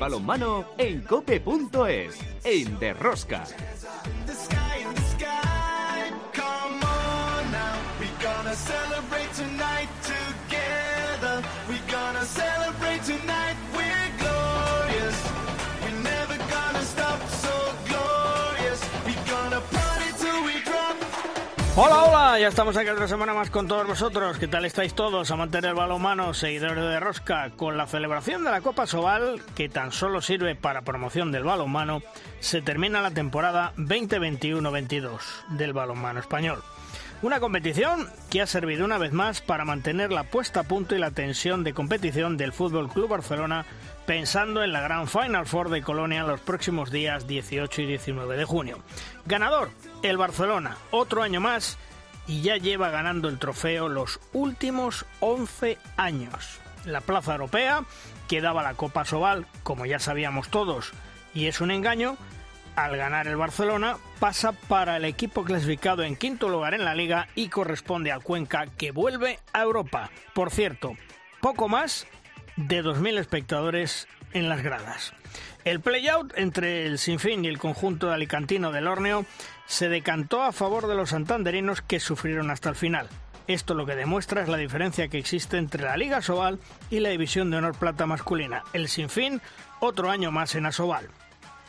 balonmano en cope.es, en Derrosca. Hola, hola, ya estamos aquí otra semana más con todos vosotros. ¿Qué tal estáis todos? Amantes del balonmano, seguidores de Rosca, con la celebración de la Copa Sobal, que tan solo sirve para promoción del balonmano, se termina la temporada 2021-22 del balonmano español. Una competición que ha servido una vez más para mantener la puesta a punto y la tensión de competición del Fútbol Club Barcelona pensando en la gran Final Four de Colonia los próximos días 18 y 19 de junio. Ganador, el Barcelona, otro año más y ya lleva ganando el trofeo los últimos 11 años. La plaza europea, que daba la Copa Sobal, como ya sabíamos todos, y es un engaño, al ganar el Barcelona pasa para el equipo clasificado en quinto lugar en la liga y corresponde al Cuenca que vuelve a Europa. Por cierto, poco más de 2.000 espectadores en las gradas. El playout entre el Sinfín y el conjunto de alicantino del Orneo se decantó a favor de los santanderinos que sufrieron hasta el final. Esto lo que demuestra es la diferencia que existe entre la Liga Sobal y la División de Honor Plata masculina. El Sinfín, otro año más en Asobal.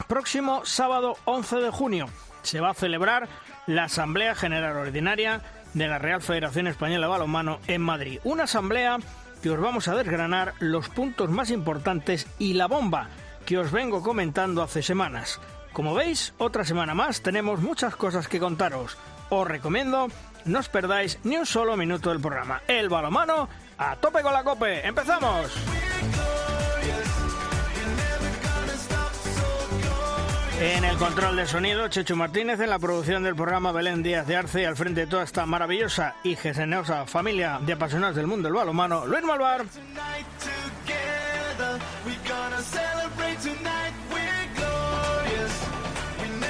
Próximo sábado 11 de junio se va a celebrar la Asamblea General Ordinaria de la Real Federación Española de Balonmano en Madrid. Una asamblea que os vamos a desgranar los puntos más importantes y la bomba que os vengo comentando hace semanas. Como veis, otra semana más tenemos muchas cosas que contaros. Os recomiendo no os perdáis ni un solo minuto del programa. El balomano a tope con la cope. ¡Empezamos! En el control de sonido, Chechu Martínez, en la producción del programa Belén Díaz de Arce, al frente de toda esta maravillosa y generosa familia de apasionados del mundo del balonmano, Luis Malvar.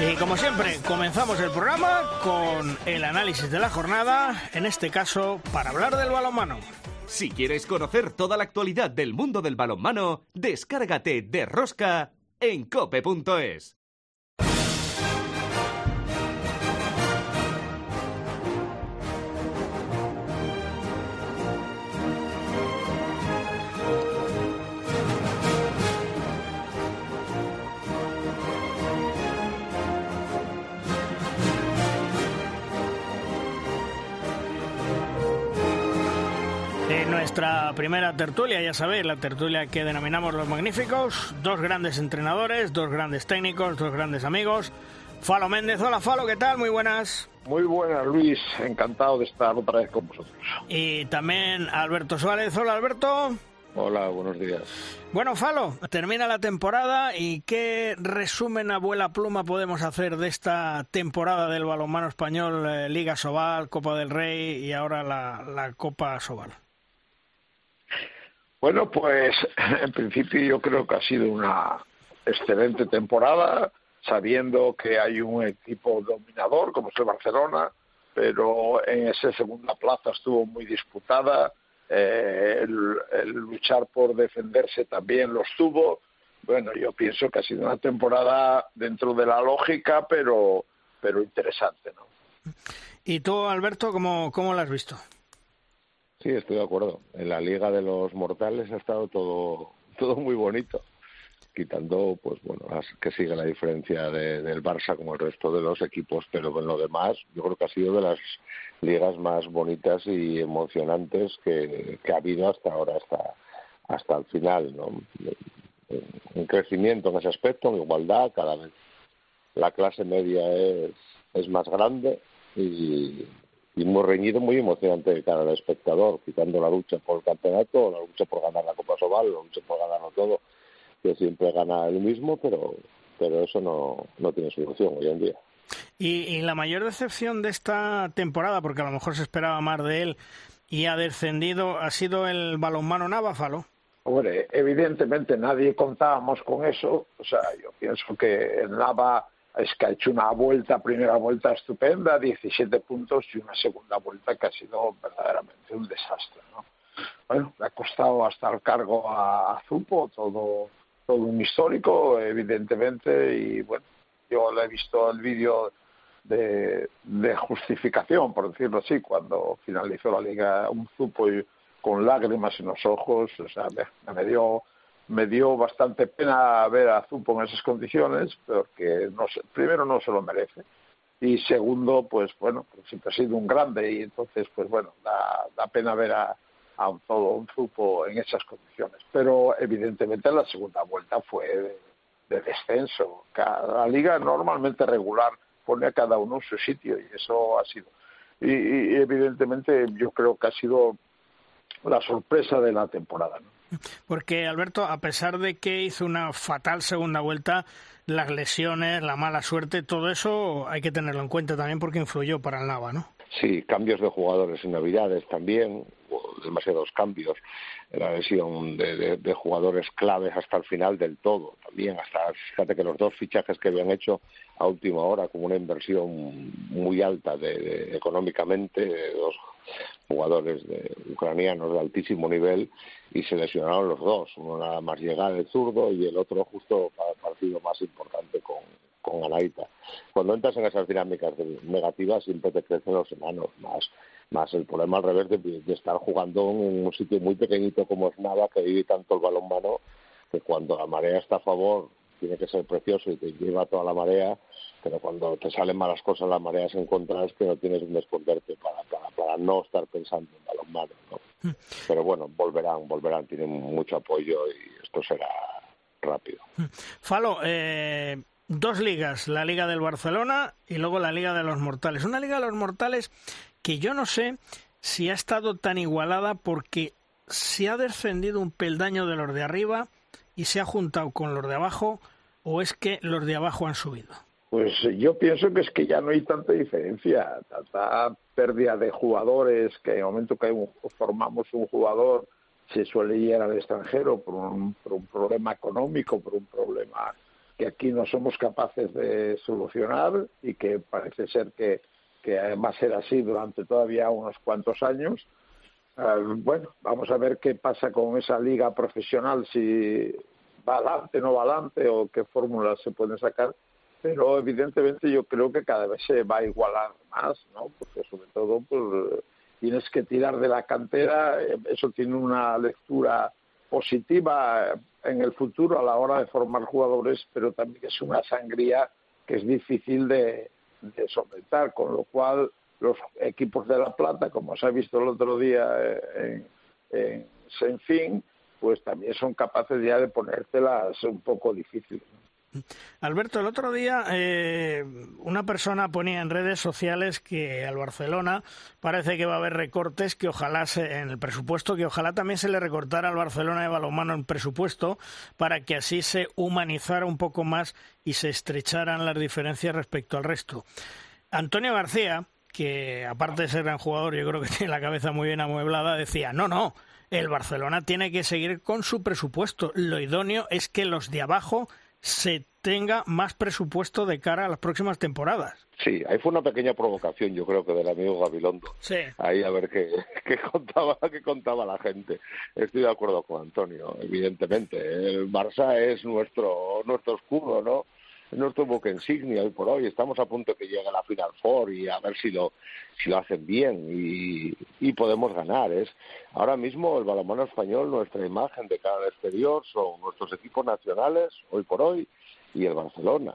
Y como siempre, comenzamos el programa con el análisis de la jornada, en este caso para hablar del balonmano. Si quieres conocer toda la actualidad del mundo del balonmano, descárgate de Rosca en cope.es. nuestra primera tertulia, ya sabéis, la tertulia que denominamos Los Magníficos, dos grandes entrenadores, dos grandes técnicos, dos grandes amigos. Falo Méndez, hola Falo, ¿qué tal? Muy buenas. Muy buenas, Luis. Encantado de estar otra vez con vosotros. Y también Alberto Suárez. Hola, Alberto. Hola, buenos días. Bueno, Falo, termina la temporada y qué resumen abuela pluma podemos hacer de esta temporada del balonmano español, eh, Liga Sobal, Copa del Rey y ahora la, la Copa Sobal. Bueno, pues en principio yo creo que ha sido una excelente temporada, sabiendo que hay un equipo dominador como es el Barcelona, pero en esa segunda plaza estuvo muy disputada, eh, el, el, luchar por defenderse también lo estuvo. Bueno, yo pienso que ha sido una temporada dentro de la lógica, pero, pero interesante, ¿no? ¿Y tú, Alberto, cómo, cómo lo has visto? Sí, estoy de acuerdo. En la Liga de los Mortales ha estado todo, todo muy bonito, quitando, pues bueno, que sigue la diferencia de, del Barça como el resto de los equipos, pero en lo demás, yo creo que ha sido de las ligas más bonitas y emocionantes que, que ha habido hasta ahora, hasta, hasta el final, ¿no? Un crecimiento en ese aspecto, en igualdad, cada vez la clase media es, es más grande y, y muy reñido, muy emocionante de cara al espectador, quitando la lucha por el campeonato, la lucha por ganar la Copa Sobal, la lucha por ganarlo todo, que siempre gana el mismo, pero, pero eso no, no tiene solución hoy en día. Y, y, la mayor decepción de esta temporada, porque a lo mejor se esperaba más de él y ha descendido, ha sido el balonmano Navafalo. Hombre, evidentemente nadie contábamos con eso. O sea, yo pienso que el Nava es que ha hecho una vuelta, primera vuelta estupenda, 17 puntos y una segunda vuelta que ha sido verdaderamente un desastre. ¿no? Bueno, le ha costado hasta el cargo a, a Zupo todo, todo un histórico, evidentemente, y bueno, yo le he visto el vídeo de, de, justificación, por decirlo así, cuando finalizó la liga un zupo y, con lágrimas en los ojos, o sea, me, me dio me dio bastante pena ver a Zupo en esas condiciones, porque no primero no se lo merece y segundo, pues bueno, pues siempre ha sido un grande y entonces, pues bueno, da, da pena ver a, un, todo un Zupo en esas condiciones. Pero evidentemente la segunda vuelta fue de, de descenso. Cada, la liga normalmente regular pone a cada uno en su sitio y eso ha sido. Y, y evidentemente yo creo que ha sido la sorpresa de la temporada. ¿no? Porque Alberto, a pesar de que hizo una fatal segunda vuelta, las lesiones, la mala suerte, todo eso hay que tenerlo en cuenta también porque influyó para el Nava, ¿no? Sí, cambios de jugadores en Navidades también, demasiados cambios, la lesión de, jugadores claves hasta el final del todo, también hasta, fíjate que los dos fichajes que habían hecho a última hora con una inversión muy alta de, económicamente, dos jugadores de, ucranianos de altísimo nivel y se lesionaron los dos, uno nada más llegar el zurdo y el otro justo para el partido más importante con, con. Cuando entras en esas dinámicas negativas siempre te crecen los enanos más, más el problema al revés de, de estar jugando en un sitio muy pequeñito como es Nava que vive tanto el balonmano que cuando la marea está a favor tiene que ser precioso y te lleva toda la marea, pero cuando te salen malas cosas las mareas en contra es que no tienes un esconderte para, para, para no estar pensando en balonmano, ¿no? Mm. Pero bueno, volverán, volverán, tienen mucho apoyo y esto será rápido. Mm. Falo, eh, dos ligas, la Liga del Barcelona y luego la Liga de los Mortales. Una Liga de los Mortales que yo no sé si ha estado tan igualada porque se ha descendido un peldaño de los de arriba y se ha juntado con los de abajo o es que los de abajo han subido? Pues yo pienso que es que ya no hay tanta diferencia, tanta pérdida de jugadores, que en el momento que formamos un jugador se suele ir al extranjero por un, por un problema económico, por un problema que aquí no somos capaces de solucionar y que parece ser que, que va a ser así durante todavía unos cuantos años. Uh, bueno, vamos a ver qué pasa con esa liga profesional, si va adelante, no va adelante o qué fórmulas se pueden sacar, pero evidentemente yo creo que cada vez se va a igualar más, ¿no? Porque sobre todo pues tienes que tirar de la cantera, eso tiene una lectura positiva en el futuro a la hora de formar jugadores, pero también es una sangría que es difícil de, de solventar, con lo cual los equipos de La Plata, como se ha visto el otro día en, en Senfín, pues también son capaces ya de ponértelas un poco difíciles. Alberto, el otro día eh, una persona ponía en redes sociales que al Barcelona parece que va a haber recortes, que ojalá se, en el presupuesto, que ojalá también se le recortara al Barcelona de balonmano el presupuesto para que así se humanizara un poco más y se estrecharan las diferencias respecto al resto. Antonio García, que aparte de ser gran jugador, yo creo que tiene la cabeza muy bien amueblada, decía, no, no, el Barcelona tiene que seguir con su presupuesto. Lo idóneo es que los de abajo se tenga más presupuesto de cara a las próximas temporadas. Sí, ahí fue una pequeña provocación, yo creo que del amigo Gabilondo. Sí. Ahí a ver qué, qué contaba, qué contaba la gente. Estoy de acuerdo con Antonio, evidentemente. El Barça es nuestro nuestro escudo, ¿no? Nuestro buque insignia hoy por hoy. Estamos a punto de que llegue la Final Four y a ver si lo, si lo hacen bien y, podemos ganar. Es ahora mismo el balonmano español, nuestra imagen de cara al exterior son nuestros equipos nacionales hoy por hoy y el Barcelona.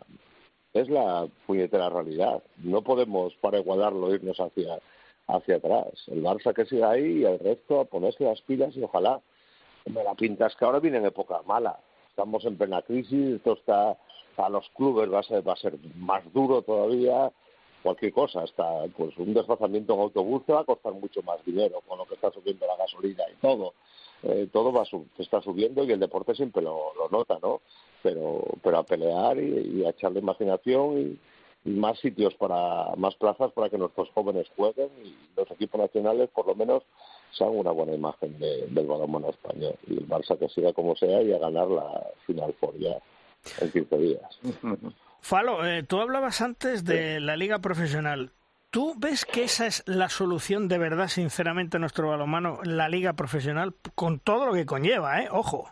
Es la puñetera realidad. No podemos, para igualarlo, irnos hacia, hacia atrás. El Barça que siga ahí y el resto a ponerse las pilas y ojalá. Me la pintas que ahora viene en época mala. Estamos en plena crisis, esto está a los clubes va a ser, va a ser más duro todavía cualquier cosa, hasta pues un desplazamiento en autobús te va a costar mucho más dinero con lo que está subiendo la gasolina y todo. Eh, todo va sub, está subiendo y el deporte siempre lo, lo nota, ¿no? Pero, pero a pelear y, y a echarle imaginación y, y, más sitios para, más plazas para que nuestros jóvenes jueguen y los equipos nacionales por lo menos sean una buena imagen de, del balonmano español y el Barça que siga como sea y a ganar la final por ya en 15 días. Falo, eh, tú hablabas antes de la liga profesional. ¿Tú ves que esa es la solución de verdad, sinceramente, a nuestro balonmano, la liga profesional, con todo lo que conlleva, eh? Ojo.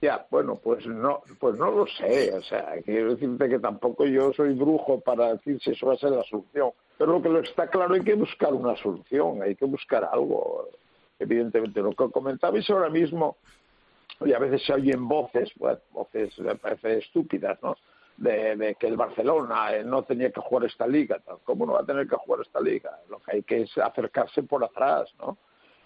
Ya, bueno, pues no, pues no lo sé. O sea, quiero decirte que tampoco yo soy brujo para decir si eso va a ser la solución. Pero lo que lo está claro hay que buscar una solución, hay que buscar algo. Evidentemente, lo que comentabais ahora mismo, y a veces se oyen voces, voces me parece estúpidas, ¿no? De, que el Barcelona eh, no tenía que jugar esta liga. ¿Cómo no va a tener que jugar esta liga? Lo que hay que es acercarse por atrás, ¿no?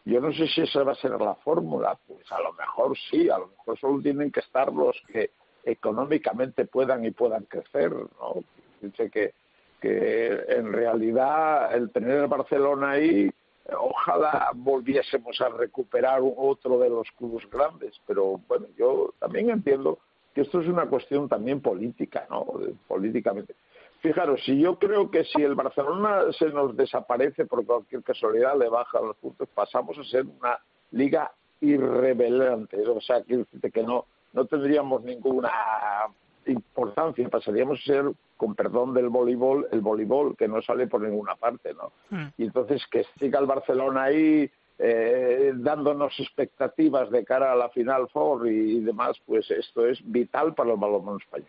Yo no sé si esa va a ser la fórmula, pues a lo mejor sí, a lo mejor solo tienen que estar los que económicamente puedan y puedan crecer, ¿no? Dice que, que en realidad el tener el Barcelona ahí, ojalá volviésemos a recuperar otro de los clubes grandes, pero bueno, yo también entiendo que esto es una cuestión también política, ¿no? Políticamente. Fijaros, si yo creo que si el Barcelona se nos desaparece por cualquier casualidad, le baja los puntos, pasamos a ser una liga irrevelante. O sea, que no, no tendríamos ninguna importancia, pasaríamos a ser, con perdón del voleibol, el voleibol que no sale por ninguna parte, ¿no? Hmm. Y entonces que siga el Barcelona ahí eh, dándonos expectativas de cara a la final four y demás, pues esto es vital para el balonmano español.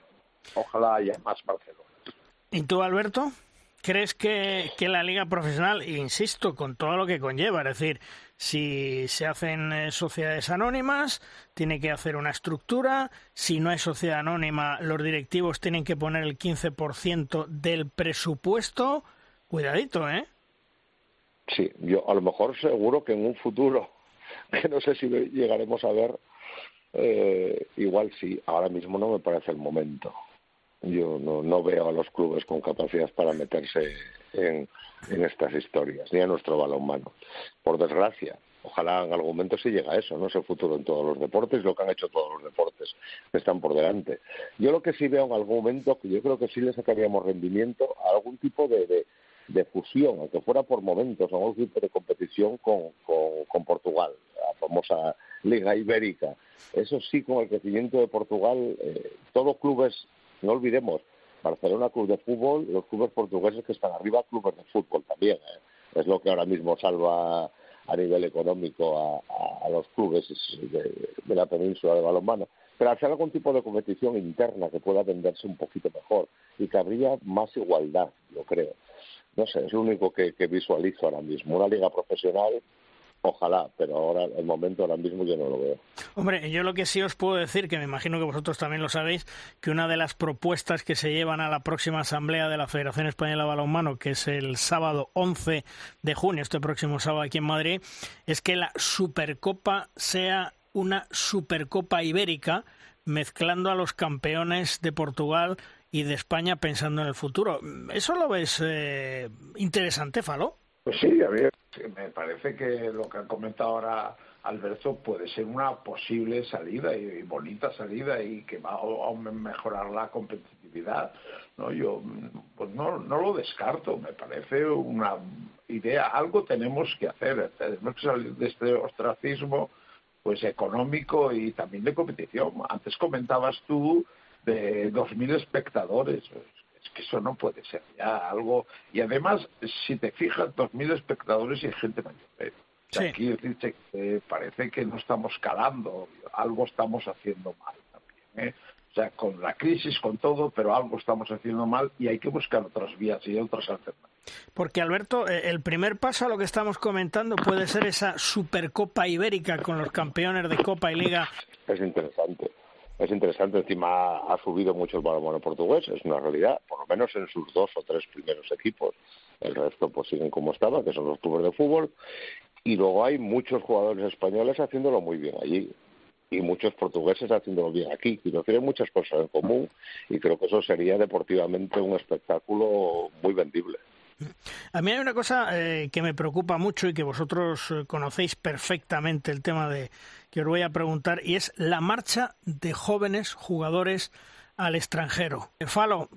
Ojalá haya más Barcelona. ¿Y tú, Alberto? ¿Crees que, la liga profesional, insisto, con todo lo que conlleva, es decir, si se hacen eh, sociedades anónimas, tiene que hacer una estructura, si no hay sociedad anónima, los directivos tienen que poner el 15% del presupuesto, cuidadito, ¿eh? Sí, yo a lo mejor seguro que en un futuro, que no sé si llegaremos a ver, eh, igual sí, ahora mismo no me parece el momento. Yo no, no veo a los clubes con capacidad para meterse en, en estas historias, ni a nuestro balonmano. Por desgracia, ojalá en algún momento se llegue a eso, no es el futuro en todos los deportes, lo que han hecho todos los deportes están por delante. Yo lo que sí veo en algún momento, que yo creo que sí le sacaríamos rendimiento a algún tipo de, de, de fusión, aunque fuera por momentos, a algún tipo de competición con, con, con Portugal, la famosa Liga Ibérica. Eso sí, con el crecimiento de Portugal, eh, todos clubes no olvidemos, Barcelona Club de Fútbol, los clubes portugueses que están arriba, clubes de fútbol también. ¿eh? Es lo que ahora mismo salva a nivel económico a, los clubes de, la península de balonmano. Pero hacer algún tipo de competición interna que pueda venderse un poquito mejor y que habría más igualdad, yo creo. No sé, es lo único que visualizo ahora mismo. Una liga profesional Ojalá, pero ahora, el momento ahora mismo yo no lo veo. Hombre, yo lo que sí os puedo decir, que me imagino que vosotros también lo sabéis, que una de las propuestas que se llevan a la próxima asamblea de la Federación Española de Balonmano, que es el sábado 11 de junio, este próximo sábado aquí en Madrid, es que la Supercopa sea una Supercopa Ibérica, mezclando a los campeones de Portugal y de España pensando en el futuro. ¿Eso lo ves eh, interesante, Falo? Pues sí, a ver, me parece que lo que ha comentado ahora Alberto puede ser una posible salida y, bonita salida y que va a mejorar la competitividad. No, yo pues no, no lo descarto, me parece una idea. Algo tenemos que hacer, tenemos que salir de este ostracismo pues económico y también de competición. Antes comentabas tú de 2.000 espectadores es que eso no puede ser ya algo. Y además, si te fijas, dos mil espectadores y gente mayor. ¿eh? Aquí parece que no estamos calando, algo estamos haciendo mal también. ¿eh? O sea, con la crisis, con todo, pero algo estamos haciendo mal y hay que buscar otras vías y otras alternativas. Porque, Alberto, eh, el primer paso a lo que estamos comentando puede ser esa Supercopa Ibérica con los campeones de Copa y Liga. Es interesante es interesante. Encima ha subido mucho el balonmano portugués, es una realidad, por lo menos en sus dos o tres primeros equipos. El resto pues siguen como estaba, que son los clubes de fútbol. Y luego hay muchos jugadores españoles haciéndolo muy bien allí y muchos portugueses haciéndolo bien aquí. Y no tienen muchas cosas en común y creo que eso sería deportivamente un espectáculo muy vendible. A mí hay una cosa eh, que me preocupa mucho y que vosotros eh, conocéis perfectamente el tema de que os voy a preguntar y es la marcha de jóvenes jugadores al extranjero. Falo,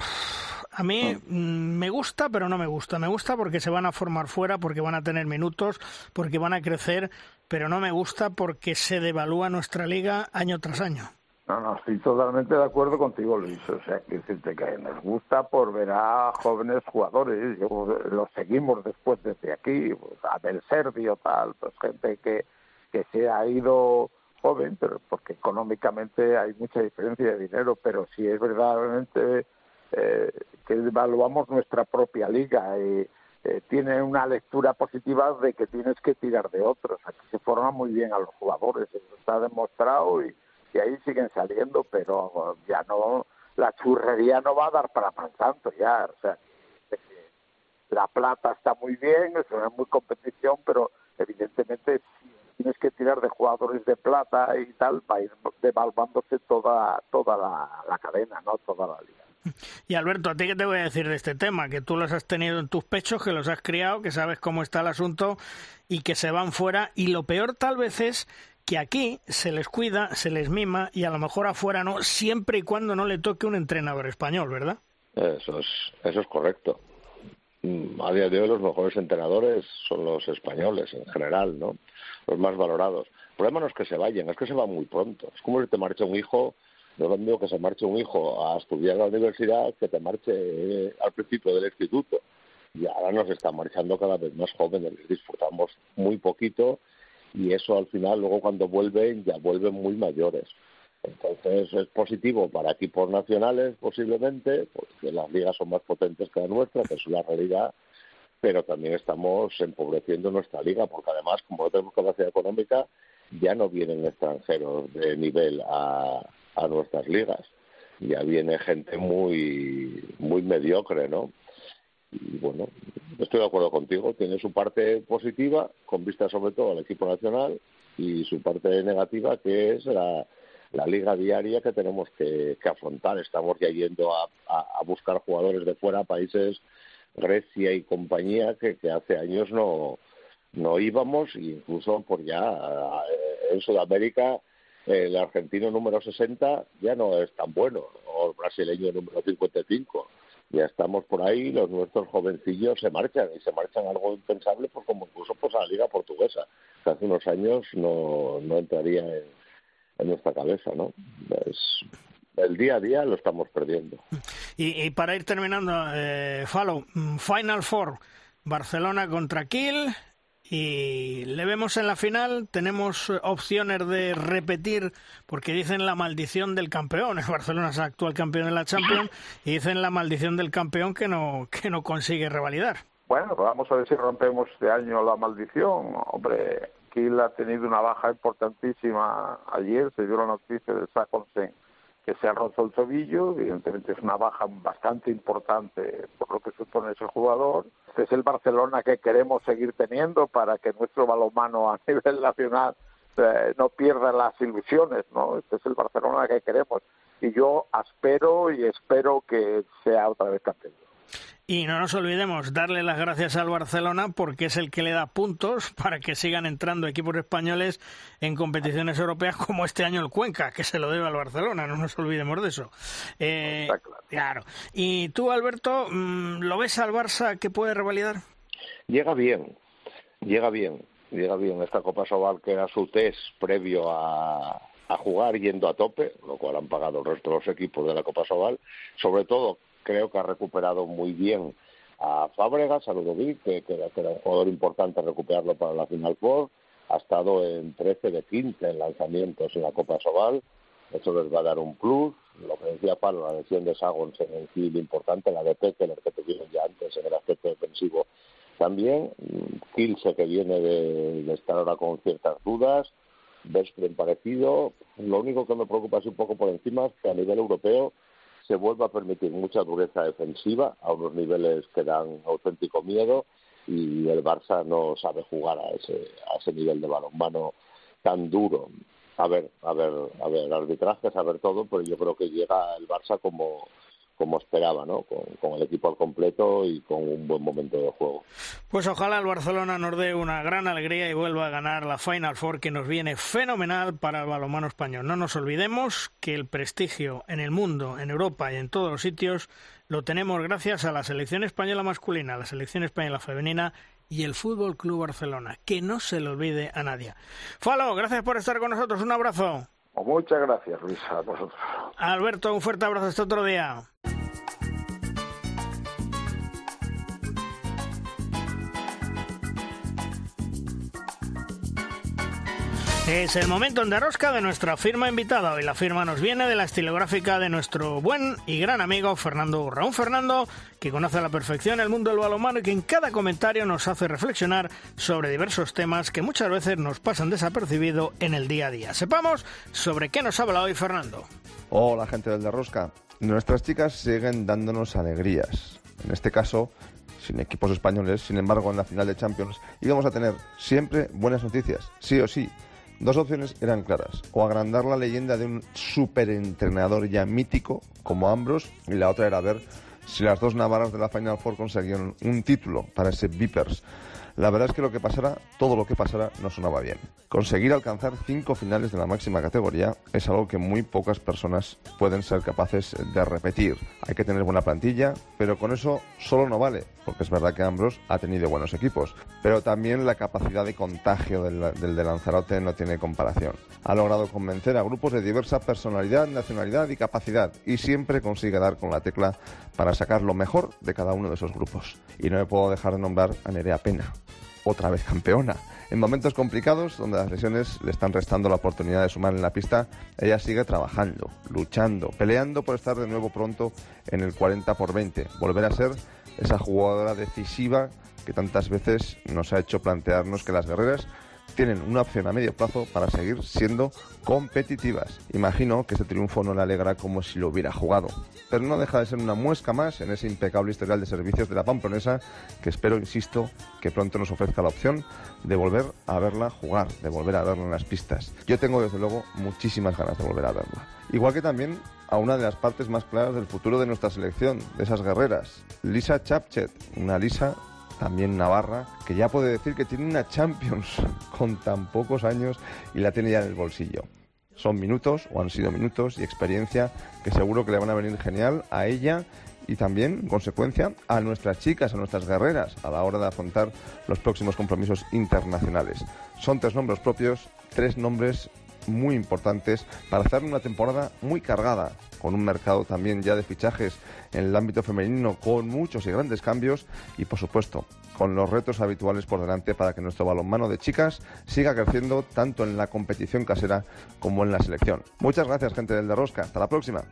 a mí mm, me gusta, pero no me gusta. Me gusta porque se van a formar fuera, porque van a tener minutos, porque van a crecer, pero no me gusta porque se devalúa nuestra liga año tras año. No, no, estoy totalmente de acuerdo contigo, Luis. O sea, que decirte que nos gusta por ver a jóvenes jugadores. Yo, los seguimos después desde aquí, pues, a Del Servio, tal, pues gente que, que se ha ido joven, pero porque económicamente hay mucha diferencia de dinero, pero si es verdaderamente eh, que evaluamos nuestra propia liga y eh, tiene una lectura positiva de que tienes que tirar de otros. Aquí se forma muy bien a los jugadores, eso está demostrado y, y ahí siguen saliendo, pero ya no, la churrería no va a dar para pan santo ya, o sea, la plata está muy bien, es una muy competición, pero evidentemente de jugadores de plata y tal, va a ir devaluándose toda, toda la, cadena, ¿no? Toda la liga. Y Alberto, ¿a ti qué te voy a decir de este tema? Que tú los has tenido en tus pechos, que los has criado, que sabes cómo está el asunto y que se van fuera. Y lo peor tal vez es que aquí se les cuida, se les mima y a lo mejor afuera no, siempre y cuando no le toque un entrenador español, ¿verdad? Eso es, eso es correcto. Mm, a día de hoy los mejores entrenadores son los españoles en general, ¿no? Los más valorados. El problema no es que se vayan, es que se van muy pronto. Es como si te marcha un hijo, no lo mismo que se marche un hijo a estudiar a la universidad que te marche eh, al principio del instituto. Y ahora nos están marchando cada vez más jóvenes, disfrutamos muy poquito y eso al final luego cuando vuelven ya vuelven muy mayores. Entonces es positivo para equipos nacionales posiblemente, porque las ligas son más potentes que la nuestra, que es la realidad, pero también estamos empobreciendo nuestra liga, porque además, como no tenemos capacidad económica, ya no vienen extranjeros de nivel a, a nuestras ligas. Ya viene gente muy, muy mediocre, ¿no? Y bueno, estoy de acuerdo contigo, tiene su parte positiva, con vista sobre todo al equipo nacional, y su parte negativa, que es la la liga diaria que tenemos que, afrontar. Estamos ya yendo a, buscar jugadores de fuera, países, Grecia y compañía, que, hace años no, no íbamos, incluso por ya en Sudamérica el argentino número 60 ya no es tan bueno, o el brasileño número 55. Ya estamos por ahí, los nuestros jovencillos se marchan y se marchan algo impensable, pues como incluso pues a la liga portuguesa, que hace unos años no, no entraría en, nuestra cabeza, ¿no? el día a día lo estamos perdiendo. Y, para ir terminando, eh, Falo, mm, Final Four, Barcelona contra Kiel, y le vemos en la final, tenemos opciones de repetir, porque dicen la maldición del campeón, Barcelona es actual campeón de la Champions, y dicen la maldición del campeón que no, que no consigue revalidar. Bueno, vamos a ver si rompemos este año la maldición. Hombre, Kiel ha tenido una baja importantísima ayer, se dio la noticia de Saconsen que se ha roto el tobillo, evidentemente es una baja bastante importante por lo que supone ese jugador. Este es el Barcelona que queremos seguir teniendo para que nuestro balonmano a nivel nacional eh, no pierda las ilusiones, ¿no? Este es el Barcelona que queremos y yo espero y espero que sea otra vez campeón. Y no nos olvidemos darle las gracias al Barcelona porque es el que le da puntos para que sigan entrando equipos españoles en competiciones europeas como este año el Cuenca, que se lo debe al Barcelona, no nos olvidemos de eso. Eh, claro. ¿Y tú, Alberto, mm, lo ves al Barça que puede revalidar? Llega bien, llega bien, llega bien esta Copa Sobal que era su test previo a, a jugar yendo a tope, lo cual han pagado el resto de los equipos de la Copa Sobal, sobre todo creo que ha recuperado muy bien a Fábregas, a Ludovic, que, era un jugador importante recuperarlo para la Final Four. Ha estado en 13 de 15 en lanzamientos en la Copa Sobal. Eso les va a dar un plus. Lo que decía Pablo, la lesión de Sagons en el importante, la de Peter, que tuvieron ya antes en el aspecto defensivo también. Kilse, que viene de, estar ahora con ciertas dudas. Vestren parecido. Lo único que me preocupa es un poco por encima que a nivel europeo se vuelva a permitir mucha dureza defensiva a unos niveles que dan auténtico miedo y el Barça no sabe jugar a ese, a ese nivel de balonmano tan duro. A ver, a ver, a ver, arbitrajes, a ver todo, pero yo creo que llega el Barça como, como esperaba, ¿no? Con, el equipo al completo y con un buen momento de juego. Pues ojalá el Barcelona nos dé una gran alegría y vuelva a ganar la Final Four que nos viene fenomenal para el balonmano español. No nos olvidemos que el prestigio en el mundo, en Europa y en todos los sitios lo tenemos gracias a la selección española masculina, la selección española femenina y el Fútbol Club Barcelona. Que no se le olvide a nadie. Falo, gracias por estar con nosotros. Un abrazo. Muchas gracias, Luis, a vosotros. Alberto, un fuerte abrazo hasta otro día. Es el momento en derrosca de nuestra firma invitada. Hoy la firma nos viene de la estilográfica de nuestro buen y gran amigo Fernando. Un Fernando que conoce a la perfección el mundo del balonmano y que en cada comentario nos hace reflexionar sobre diversos temas que muchas veces nos pasan desapercibido en el día a día. Sepamos sobre qué nos habla hoy Fernando. Hola gente del derrosca. Nuestras chicas siguen dándonos alegrías. En este caso, sin equipos españoles, sin embargo, en la final de Champions íbamos a tener siempre buenas noticias, sí o sí. Dos opciones eran claras, o agrandar la leyenda de un superentrenador ya mítico como Ambros, y la otra era ver si las dos navarras de la Final Four conseguían un título para ese Vipers. La verdad es que lo que pasara, todo lo que pasara, no sonaba bien. Conseguir alcanzar cinco finales de la máxima categoría es algo que muy pocas personas pueden ser capaces de repetir. Hay que tener buena plantilla, pero con eso solo no vale, porque es verdad que Ambros ha tenido buenos equipos, pero también la capacidad de contagio del, del de Lanzarote no tiene comparación. Ha logrado convencer a grupos de diversa personalidad, nacionalidad y capacidad, y siempre consigue dar con la tecla para sacar lo mejor de cada uno de esos grupos. Y no me puedo dejar de nombrar a Nerea Pena otra vez campeona. En momentos complicados, donde las lesiones le están restando la oportunidad de sumar en la pista, ella sigue trabajando, luchando, peleando por estar de nuevo pronto en el 40 por 20, volver a ser esa jugadora decisiva que tantas veces nos ha hecho plantearnos que las guerreras tienen una opción a medio plazo para seguir siendo competitivas. Imagino que este triunfo no le alegra como si lo hubiera jugado, pero no deja de ser una muesca más en ese impecable historial de servicios de la Pamplonesa que espero, insisto, que pronto nos ofrezca la opción de volver a verla jugar, de volver a verla en las pistas. Yo tengo desde luego muchísimas ganas de volver a verla. Igual que también a una de las partes más claras del futuro de nuestra selección, de esas guerreras, Lisa Chapchet, una Lisa también Navarra, que ya puede decir que tiene una Champions con tan pocos años y la tiene ya en el bolsillo. Son minutos, o han sido minutos, y experiencia que seguro que le van a venir genial a ella y también, en consecuencia, a nuestras chicas, a nuestras guerreras, a la hora de afrontar los próximos compromisos internacionales. Son tres nombres propios, tres nombres muy importantes para hacer una temporada muy cargada, con un mercado también ya de fichajes en el ámbito femenino con muchos y grandes cambios y por supuesto con los retos habituales por delante para que nuestro balonmano de chicas siga creciendo tanto en la competición casera como en la selección. Muchas gracias gente del de Rosca, hasta la próxima.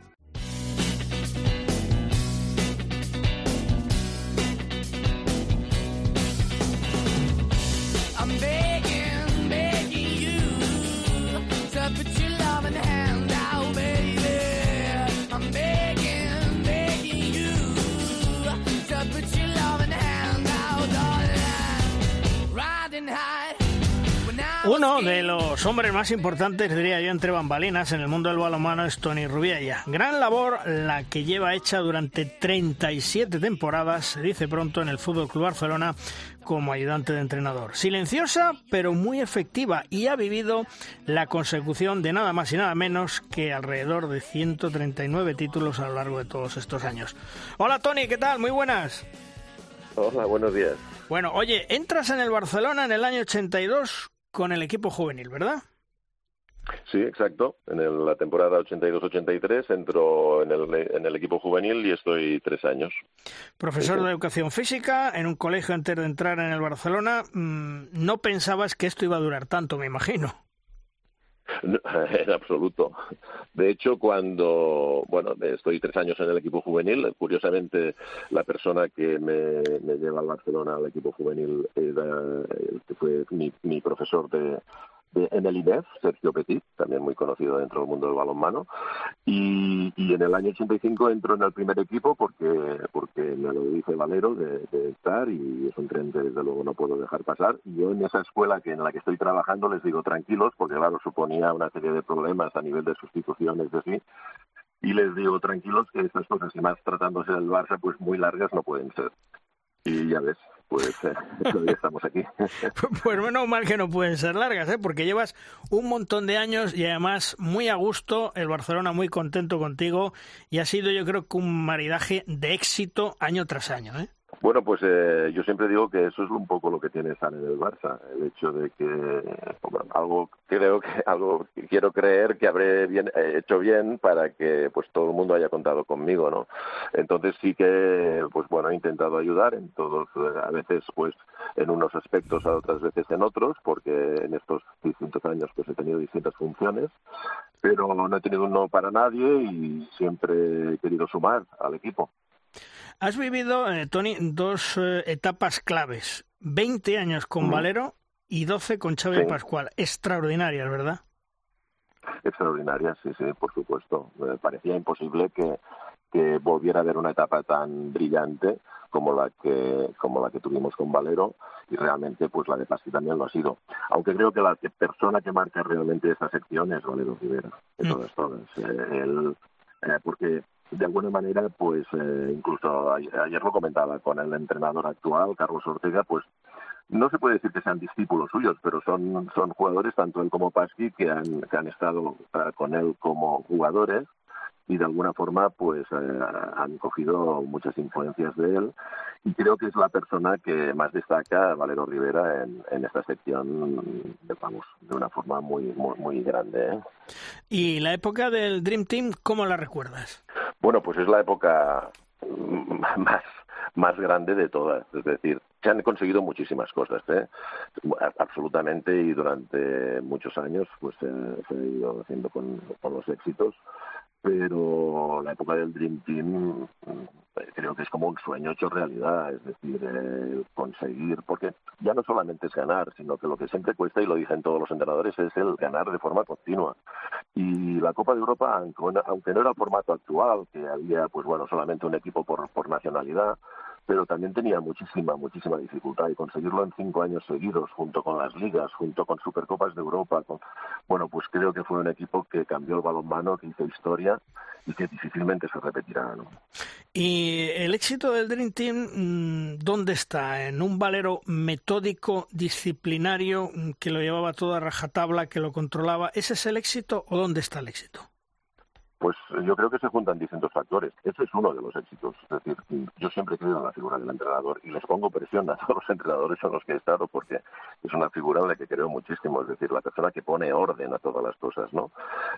Uno de los hombres más importantes, diría yo, entre bambalinas en el mundo del balonmano es Tony Rubiella. Gran labor la que lleva hecha durante 37 temporadas, se dice pronto, en el Fútbol Club Barcelona como ayudante de entrenador. Silenciosa, pero muy efectiva y ha vivido la consecución de nada más y nada menos que alrededor de 139 títulos a lo largo de todos estos años. Hola Tony, ¿qué tal? Muy buenas. Hola, buenos días. Bueno, oye, entras en el Barcelona en el año 82 con el equipo juvenil, ¿verdad? Sí, exacto. En la temporada 82-83 entro en el, en el, equipo juvenil y estoy tres años. Profesor de educación física en un colegio antes de entrar en el Barcelona. Mm, no pensabas que esto iba a durar tanto, me imagino. En absoluto. De hecho, cuando, bueno, estoy tres años en el equipo juvenil, curiosamente la persona que me, me lleva al Barcelona al equipo juvenil era, fue mi, mi profesor de, en el INEF, Sergio Petit, también muy conocido dentro del mundo del balonmano, y, y en el año 85 entró en el primer equipo porque porque me lo dice Valero de, estar y es un tren que desde luego no puedo dejar pasar. Y yo en esa escuela que en la que estoy trabajando les digo tranquilos porque claro suponía una serie de problemas a nivel de sustituciones de sí y les digo tranquilos que estas cosas y más tratándose del Barça pues muy largas no pueden ser. Y ya ves, pues eh, todavía estamos aquí. pues menos mal que no pueden ser largas, ¿eh? porque llevas un montón de años y además muy a gusto, el Barcelona muy contento contigo y ha sido yo creo que un maridaje de éxito año tras año. ¿eh? Bueno, pues eh, yo siempre digo que eso es un poco lo que tiene San en el Barça, el hecho de que algo creo que algo quiero creer que habré bien, eh, hecho bien para que pues todo el mundo haya contado conmigo, ¿no? Entonces sí que pues bueno he intentado ayudar en todos, eh, a veces pues en unos aspectos, a otras veces en otros, porque en estos distintos años pues he tenido distintas funciones, pero no he tenido uno para nadie y siempre he querido sumar al equipo. Has vivido, eh, Tony, dos eh, etapas claves. 20 años con Valero y 12 con Xavi Pascual. Extraordinarias, ¿verdad? Extraordinarias, sí, sí, por supuesto. Me parecía imposible que, que volviera a haber una etapa tan brillante como la que como la que tuvimos con Valero y realmente pues la de Pasti también lo ha sido aunque creo que la persona que marca realmente esta sección es Valero Rivera de mm. todas todas eh, porque de alguna manera, pues eh, incluso ayer lo comentaba con el entrenador actual, Carlos Ortega, pues no se puede decir que sean discípulos suyos, pero son, son jugadores, tanto él como Pasqui, que han, que han estado eh, con él como jugadores y de alguna forma pues eh, han cogido muchas influencias de él y creo que es la persona que más destaca Valero Rivera en, en esta sección vamos de una forma muy muy, muy grande ¿eh? y la época del Dream Team cómo la recuerdas bueno pues es la época más más grande de todas. Es decir, se han conseguido muchísimas cosas, ¿eh? absolutamente, y durante muchos años pues se ha ido haciendo con, con los éxitos pero la época del Dream Team eh, creo que es como un sueño hecho realidad, es decir, eh, conseguir, porque ya no solamente es ganar, sino que lo que siempre cuesta, y lo dicen todos los entrenadores, es el ganar de forma continua. Y la Copa de Europa, aunque no era el formato actual, que había, pues bueno, solamente un equipo por, por nacionalidad, pero también tenía muchísima, muchísima dificultad y conseguirlo en cinco años seguidos, junto con las ligas, junto con Supercopas de Europa. Bueno, pues creo que fue un equipo que cambió el balonmano, que hizo historia y que difícilmente se repetirá. ¿no? ¿Y el éxito del Dream Team mm, dónde está? ¿En un valero metódico, disciplinario, mm, que lo llevaba toda rajatabla, que lo controlaba? ¿Ese es el éxito o dónde está el éxito? Pues yo creo que se juntan distintos factores. Ese es uno de los éxitos. Es decir, yo siempre creo en la figura del entrenador y les pongo presión a todos los entrenadores con los que he estado porque es una figura en la que creo muchísimo. Es decir, la persona que pone orden a todas las cosas, ¿no?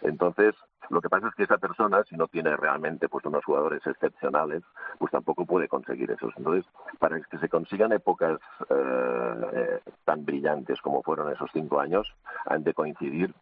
Entonces, lo que pasa es que esa persona, si no tiene realmente pues unos jugadores excepcionales, pues tampoco puede conseguir eso. Entonces, para que se consigan épocas eh, eh, tan brillantes como fueron esos cinco años, han de coincidir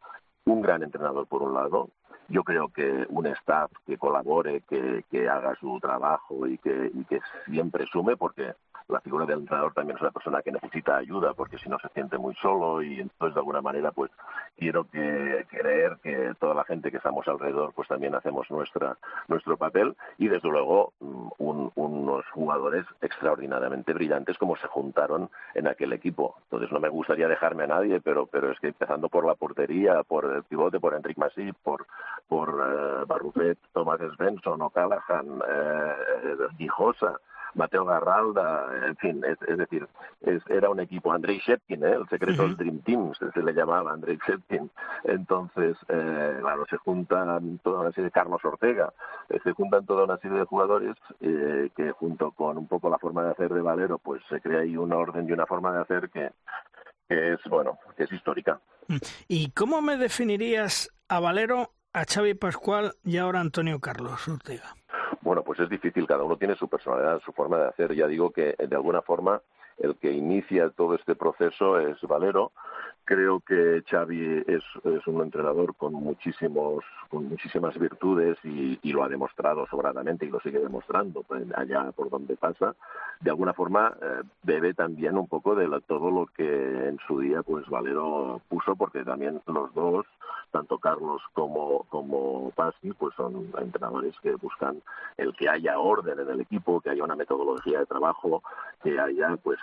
un gran entrenador por un lado yo creo que un staff que colabore, que, que haga su trabajo y que, y que siempre sume, porque la figura del entrenador también es una persona que necesita ayuda porque si no se siente muy solo y entonces de alguna manera pues quiero que creer que toda la gente que estamos alrededor pues también hacemos nuestra nuestro papel. Y desde luego mm, unos jugadores extraordinariamente brillantes como se juntaron en aquel equipo. Entonces no me gustaría dejarme a nadie pero pero es que empezando por la portería por el pivote por Enric Masip por por uh, Barrufet Thomas Svensson O'Callaghan eh, Gijosa Mateo Garralda, en fin, es, decir, era un equipo, Andrei Shepkin, ¿eh? el secreto del Dream Team, se, le llamaba Andrei Shepkin. Entonces, eh, claro, se juntan toda una serie de Carlos Ortega, eh, se juntan toda una serie de jugadores eh, que junto con un poco la forma de hacer de Valero, pues se crea ahí una orden y una forma de hacer que, que es, bueno, que es histórica. Mm. ¿Y cómo me definirías a Valero, a Xavi Pascual y ahora a Antonio Carlos Ortega? Pues es difícil, cada uno tiene su personalidad, su forma de hacer. Ya digo que de alguna forma el que inicia todo este proceso es Valero. Creo que Xavi es, es un entrenador con muchísimos, con muchísimas virtudes y, lo ha demostrado sobradamente y lo sigue demostrando pues, allá por donde pasa. De alguna forma eh, bebe también un poco de todo lo que en su día pues Valero puso, porque también los dos tanto Carlos como, como Pasi, pues son entrenadores que buscan el que haya orden en el equipo, que haya una metodología de trabajo, que haya pues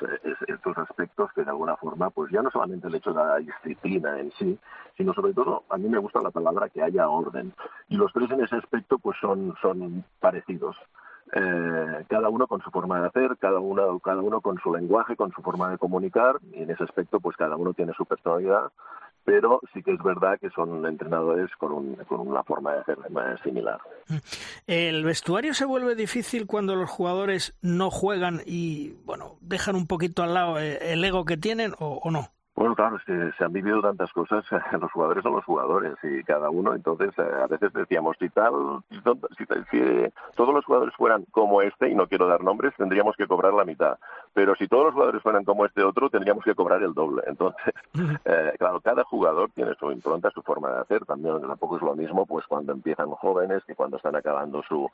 estos aspectos que de alguna forma, pues ya no solamente el hecho de la disciplina en sí, sino sobre todo, a mí me gusta la palabra que haya orden. Y los tres en ese aspecto pues son, son parecidos. Eh, cada uno con su forma de hacer, cada uno, cada uno con su lenguaje, con su forma de comunicar, y en ese aspecto pues cada uno tiene su personalidad pero sí que es verdad que son entrenadores con, un, una forma de hacer similar. ¿El vestuario se vuelve difícil cuando los jugadores no juegan y, bueno, dejan un poquito al lado eh, el ego que tienen o no? Bueno, claro, es que se han vivido tantas cosas, los jugadores son los jugadores y cada uno, entonces eh, a veces decíamos, si tal, si, si, todos los jugadores fueran como este, y no quiero dar nombres, tendríamos que cobrar la mitad, pero si todos los jugadores fueran como este otro, tendríamos que cobrar el doble. Entonces, eh, claro, cada jugador tiene su impronta, su forma de hacer, también tampoco es lo mismo pues cuando empiezan jóvenes que cuando están acabando su,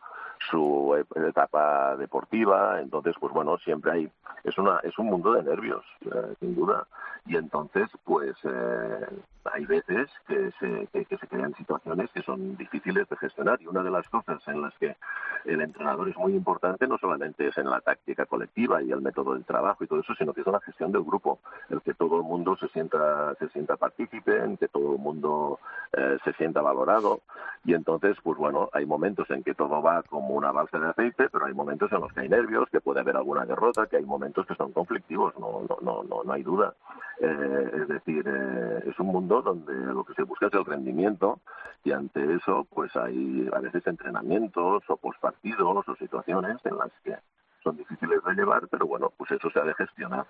su etapa deportiva, entonces, pues bueno, siempre hay, es, una, es un mundo de nervios, eh, sin duda, y entonces, pues eh, hay veces que se, que, se crean situaciones que son difíciles de gestionar y una de las cosas en las que el entrenador es muy importante no solamente es en la táctica colectiva y el método del trabajo y todo eso, sino que es una gestión del grupo, el que todo el mundo se sienta, se sienta partícipe, en que todo el mundo eh, se sienta valorado y entonces, pues bueno, hay momentos en que todo va como una balsa de aceite, pero hay momentos en los que hay nervios, que puede haber alguna derrota, que hay momentos que son conflictivos, no, no, no, no, no hay duda. Eh, es decir, eh, es un mundo donde lo que se busca es el rendimiento y ante eso pues hay a veces entrenamientos o postpartidos o situaciones en las que son difíciles de llevar, pero bueno, pues eso se ha de gestionar.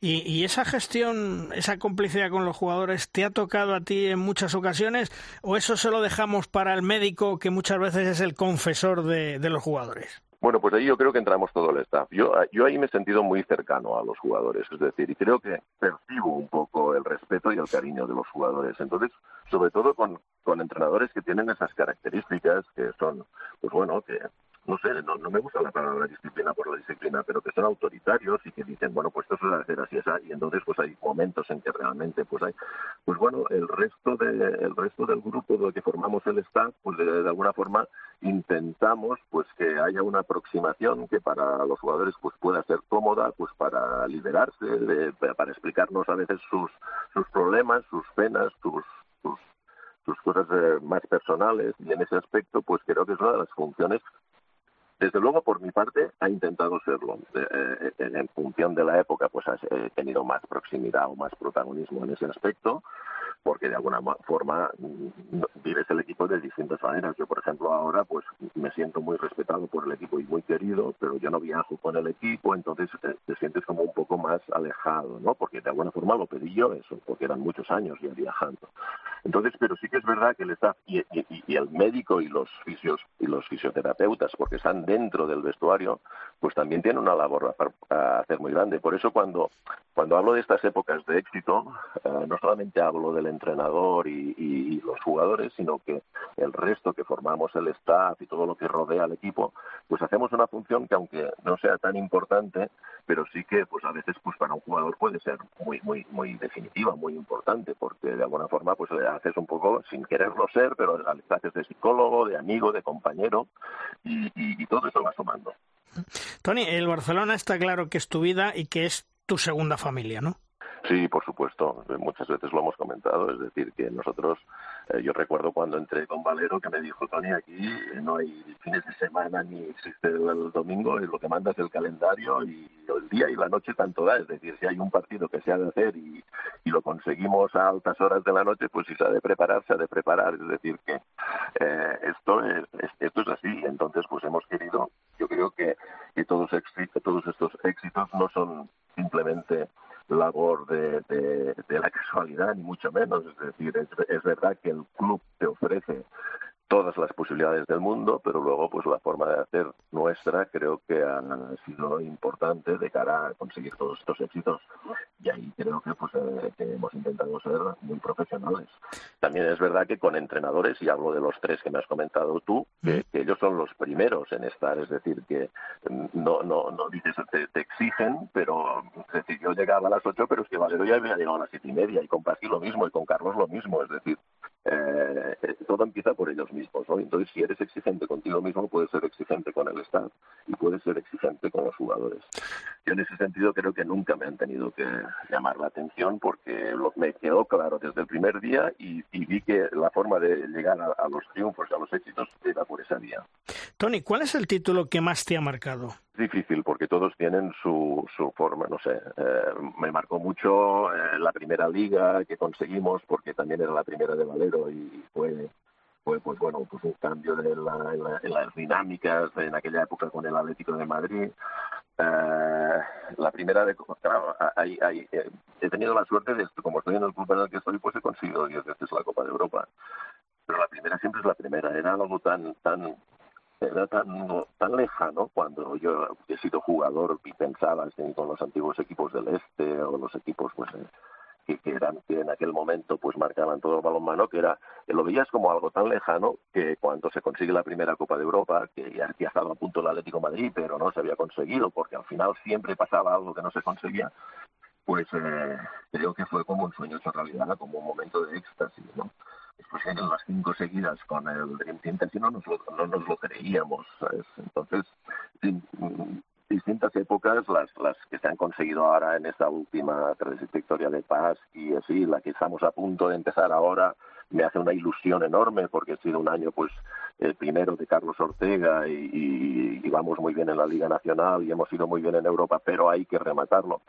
¿Y, ¿Y, esa gestión, esa complicidad con los jugadores, te ha tocado a ti en muchas ocasiones o eso se lo dejamos para el médico que muchas veces es el confesor de, de los jugadores? Bueno, pues ahí yo creo que entramos todo el staff. Yo, yo ahí me he sentido muy cercano a los jugadores, es decir, y creo que percibo un poco el respeto y el cariño de los jugadores. Entonces, sobre todo con, con entrenadores que tienen esas características que son, pues bueno, que no sé, no, no, me gusta la palabra disciplina por la disciplina, pero que son autoritarios y que dicen, bueno, pues esto se debe hacer así, así, y entonces pues hay momentos en que realmente pues hay, pues bueno, el resto de, el resto del grupo de que formamos el staff, pues de, alguna forma intentamos pues que haya una aproximación que para los jugadores pues pueda ser cómoda, pues para liberarse, de, para explicarnos a veces sus, sus problemas, sus penas, sus, sus sus cosas eh, más personales. Y en ese aspecto pues creo que es una de las funciones desde luego, por mi parte, ha intentado serlo. Eh, eh, en función de la época, pues ha tenido más proximidad o más protagonismo en ese aspecto porque de alguna forma mm, vives el equipo de distintas maneras. Yo, por ejemplo, ahora pues me siento muy respetado por el equipo y muy querido, pero yo no viajo con el equipo, entonces eh, te, sientes como un poco más alejado, ¿no? Porque de alguna forma lo pedí yo eso, porque eran muchos años ya viajando. Entonces, pero sí que es verdad que el staff y, el médico y los fisios y los fisioterapeutas, porque están dentro del vestuario, pues también tienen una labor a, hacer muy grande. Por eso cuando, cuando hablo de estas épocas de éxito, eh, no solamente hablo del entrenador y, los jugadores, sino que el resto que formamos el staff y todo lo que rodea al equipo, pues hacemos una función que aunque no sea tan importante, pero sí que pues a veces pues para un jugador puede ser muy muy muy definitiva, muy importante, porque de alguna forma pues le haces un poco sin quererlo ser, pero le haces de psicólogo, de amigo, de compañero y, y todo eso va sumando. Tony, el Barcelona está claro que es tu vida y que es tu segunda familia, ¿no? Sí, por supuesto. Muchas veces lo hemos comentado. Es decir, que nosotros, yo recuerdo cuando entré con Valero que me dijo, Tony, aquí no hay fines de semana ni existe el domingo, lo que manda es el calendario y el día y la noche tanto da. Es decir, si hay un partido que se ha de hacer y, lo conseguimos a altas horas de la noche, pues si se ha de preparar, se ha de preparar. Es decir, que eh, esto, es, esto es así. Entonces, pues hemos querido, yo creo que, que todos, todos estos éxitos no son simplemente labor de, de, la casualidad, ni mucho menos. Es decir, es, es verdad que el club te ofrece todas las posibilidades del mundo, pero luego pues la forma de hacer nuestra creo que ha sido importante de cara a conseguir todos estos éxitos y ahí creo que pues eh, que hemos intentado ser muy profesionales. También es verdad que con entrenadores, y hablo de los tres que me has comentado tú, que, ellos son los primeros en estar, es decir, que no no no dices te, te exigen, pero es decir, yo llegaba a las ocho, pero es que Valero ya había llegado a las siete y media y con Pasi lo mismo y con Carlos lo mismo, es decir, eh, todo empieza por ellos mismos, ¿no? Entonces, si eres exigente contigo mismo, puedes ser exigente con el staff y puedes ser exigente con los jugadores. Yo en ese sentido creo que nunca me han tenido que llamar la atención porque lo, me quedó claro desde el primer día y, vi que la forma de llegar a, a los triunfos, a los éxitos, era por esa vía. Tony, ¿cuál es el título que más te ha marcado? Difícil porque todos tienen su, su forma, no sé. Eh, me marcó mucho eh, la primera liga que conseguimos porque también era la primera de Valero y fue fue pues bueno pues un cambio de la, en, las dinámicas en aquella época con el Atlético de Madrid eh, la primera de claro, hay, hay, he tenido la suerte de como estoy en el club en el que estoy pues he conseguido diez veces la Copa de Europa pero la primera siempre es la primera era algo tan tan era tan, tan lejano cuando yo he sido jugador y pensaba con los antiguos equipos del este o los equipos pues que, que, eran que en aquel momento pues marcaban todo el balonmano que era lo veías como algo tan lejano que cuando se consigue la primera Copa de Europa que ya, ya estaba a punto el Atlético Madrid pero no se había conseguido porque al final siempre pasaba algo que no se conseguía pues eh, creo que fue como un sueño hecho realidad como un momento de éxtasis no en las cinco seguidas con el Dream Team no nos lo, no nos lo creíamos, ¿sabes? Entonces, distintas épocas, las, las que se han conseguido ahora en esta última trayectoria de paz y así, la que estamos a punto de empezar ahora, me hace una ilusión enorme porque ha sido un año pues el primero de Carlos Ortega y, y, vamos muy bien en la Liga Nacional y hemos ido muy bien en Europa, pero hay que rematarlo.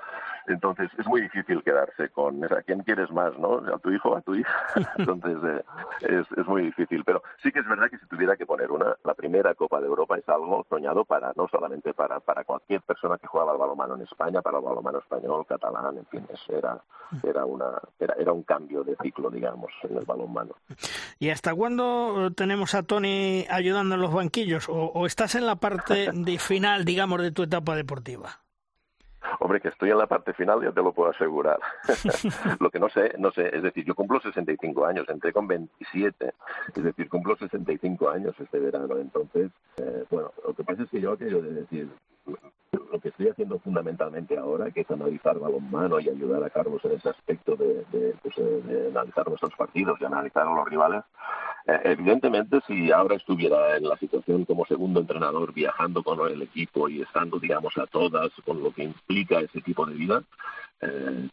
Entonces es muy difícil quedarse con ¿a quién quieres más, no? ¿A tu hijo o a tu hija? Entonces eh, es, es muy difícil, pero sí que es verdad que si tuviera que poner una, la primera Copa de Europa es algo soñado para, no solamente para, para cualquier persona que jugaba al balonmano en España, para el balonmano español, catalán, en fin, era, era, una, era, era un cambio de ciclo, digamos, en el balonmano ¿Y hasta cuándo tenemos a Tony ayudando en los banquillos? ¿O, estás en la parte de final, digamos, de tu etapa deportiva? Hombre, que estoy en la parte final, ya te lo puedo asegurar. lo que no sé, no sé, es decir, yo cumplo 65 años, entré con 27, es decir, cumplo 65 años este verano, entonces, eh, bueno, lo que pasa es que yo aquello de decir, lo que estoy haciendo fundamentalmente ahora, que es analizar balonmano y ayudar a Carlos en ese aspecto de, de, pues, de analizar nuestros partidos y analizar a los rivales, eh, evidentemente si ahora estuviera en la situación como segundo entrenador viajando con el equipo y estando, digamos, a todas con lo que implica ese tipo de vida, eh,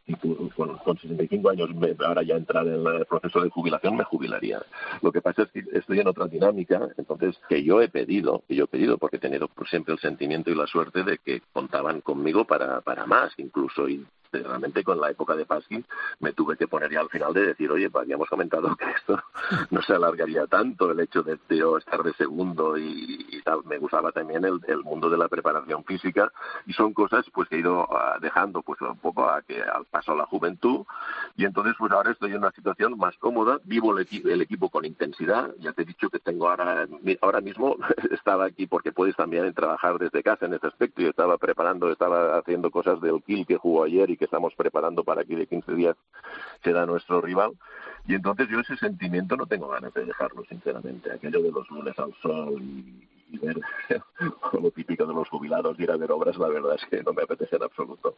con, con 65 años, me, ahora ya entrar en el proceso de jubilación, me jubilaría. Lo que pasa es que estoy en otra dinámica, entonces, que yo he pedido, que yo he pedido, porque he tenido siempre el sentimiento y la suerte de que contaban conmigo para, para más, incluso, y realmente con la época de Paskin me tuve que poner ya al final de decir, oye, pues habíamos comentado que esto no se alargaría tanto, el hecho de, yo estar de segundo y, tal. Me gustaba también el, mundo de la preparación física y son cosas pues que he ido uh, dejando pues un poco a que al paso a la juventud. Y entonces pues ahora estoy en una situación más cómoda, vivo el, equi el equipo con intensidad, ya te he dicho que tengo ahora, ahora mismo estaba aquí porque puedes también trabajar desde casa en ese aspecto. Y estaba preparando, estaba haciendo cosas del kill que jugó ayer y que estamos preparando para aquí de 15 días será nuestro rival. Y entonces yo ese sentimiento no tengo ganas de dejarlo, sinceramente. Aquello de los lunes al sol y, y ver lo típico de los jubilados, ir a ver obras, la verdad es que no me apetece en absoluto.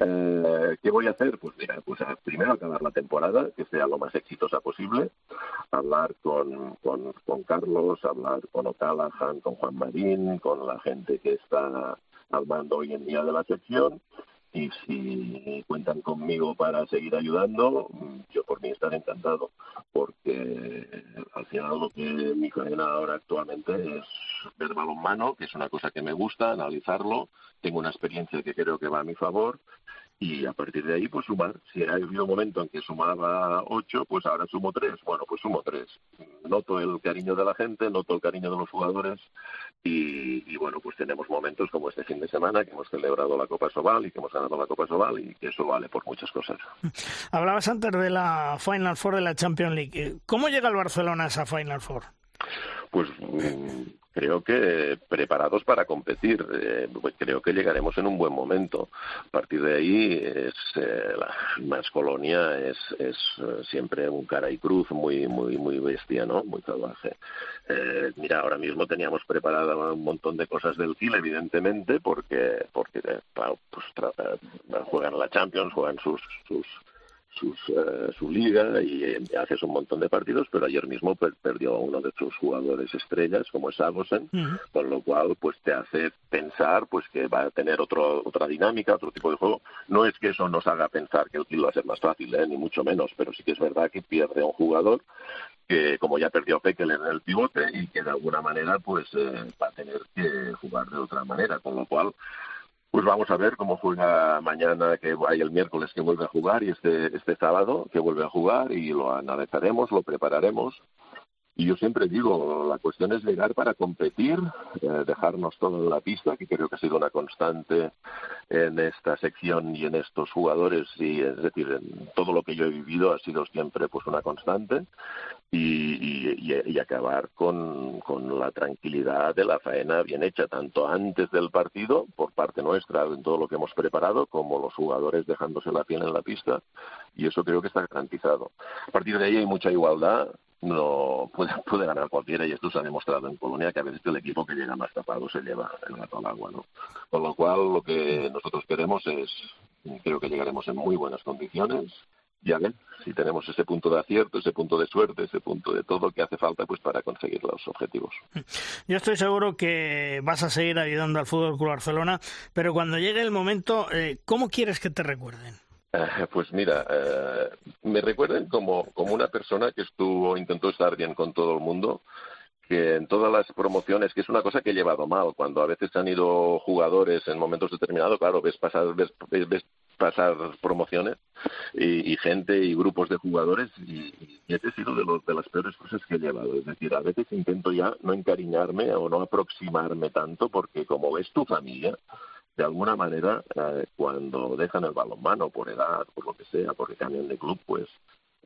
Eh, ¿Qué voy a hacer? Pues mira, pues primero acabar la temporada, que sea lo más exitosa posible, hablar con, con, con Carlos, hablar con O'Callaghan, con Juan Marín, con la gente que está al mando hoy en día de la sección y si cuentan conmigo para seguir ayudando, yo por mí estaré encantado, porque al final lo que mi cadena ahora actualmente es ver balonmano, que es una cosa que me gusta, analizarlo, tengo una experiencia que creo que va a mi favor y a partir de ahí pues sumar. Si ha habido un momento en que sumaba ocho, pues ahora sumo tres. Bueno, pues sumo tres. Noto el cariño de la gente, noto el cariño de los jugadores y, y, bueno, pues tenemos momentos como este fin de semana que hemos celebrado la Copa Sobal y que hemos ganado la Copa Sobal y que eso vale por muchas cosas. Hablabas antes de la Final Four de la Champions League. ¿Cómo llega el Barcelona a esa Final Four? Pues mm, creo que preparados para competir. Eh, pues creo que llegaremos en un buen momento. A partir de ahí, es, eh, la más colonia es, es eh, siempre un cara y cruz muy, muy, muy bestia, ¿no? Muy salvaje. Eh, mira, ahora mismo teníamos preparada un montón de cosas del Chile, evidentemente, porque, porque pues, juegan la Champions, juegan sus, sus sus eh, su liga y eh, haces un montón de partidos, pero ayer mismo perdió a uno de sus jugadores estrellas, como es Agosen, con lo cual pues te hace pensar pues que va a tener otro, otra dinámica, otro tipo de juego. No es que eso nos haga pensar que el va a ser más fácil, ni mucho menos, pero sí que es verdad que pierde a un jugador que como ya perdió Pekel en el pivote y que de alguna manera pues va a tener que jugar de otra manera, con lo cual pues vamos a ver cómo juega mañana, que hay el miércoles que vuelve a jugar y este, este sábado que vuelve a jugar y lo analizaremos, lo prepararemos. Y yo siempre digo, la cuestión es llegar para competir, eh, dejarnos todo en la pista, que creo que ha sido una constante en esta sección y en estos jugadores, y es decir, en todo lo que yo he vivido ha sido siempre pues una constante y, acabar con, con, la tranquilidad de la faena bien hecha, tanto antes del partido, por parte nuestra, en todo lo que hemos preparado, como los jugadores dejándose la piel en la pista, y eso creo que está garantizado. A partir de ahí hay mucha igualdad, no puede, puede ganar cualquiera y esto se ha demostrado en Polonia que a veces el equipo que llega más tapado se lleva el gato al agua, ¿no? Con lo cual lo que nosotros queremos es, creo que llegaremos en muy buenas condiciones, ya ven, si tenemos ese punto de acierto, ese punto de suerte, ese punto de todo que hace falta pues para conseguir los objetivos. Yo estoy seguro que vas a seguir ayudando al Fútbol Club Barcelona, pero cuando llegue el momento, eh, ¿cómo quieres que te recuerden? Eh, pues mira, eh, me recuerden como, como una persona que estuvo, intentó estar bien con todo el mundo, que en todas las promociones, que es una cosa que he llevado mal, cuando a veces han ido jugadores en momentos determinados, claro, ves pasar, ves, ves pasar promociones y, gente y grupos de jugadores y, y este ha sido de, de las peores cosas que he llevado. Es decir, a veces intento ya no encariñarme o no aproximarme tanto porque como es tu familia, de alguna manera eh, cuando dejan el balonmano por edad, por lo que sea, porque cambian de club, pues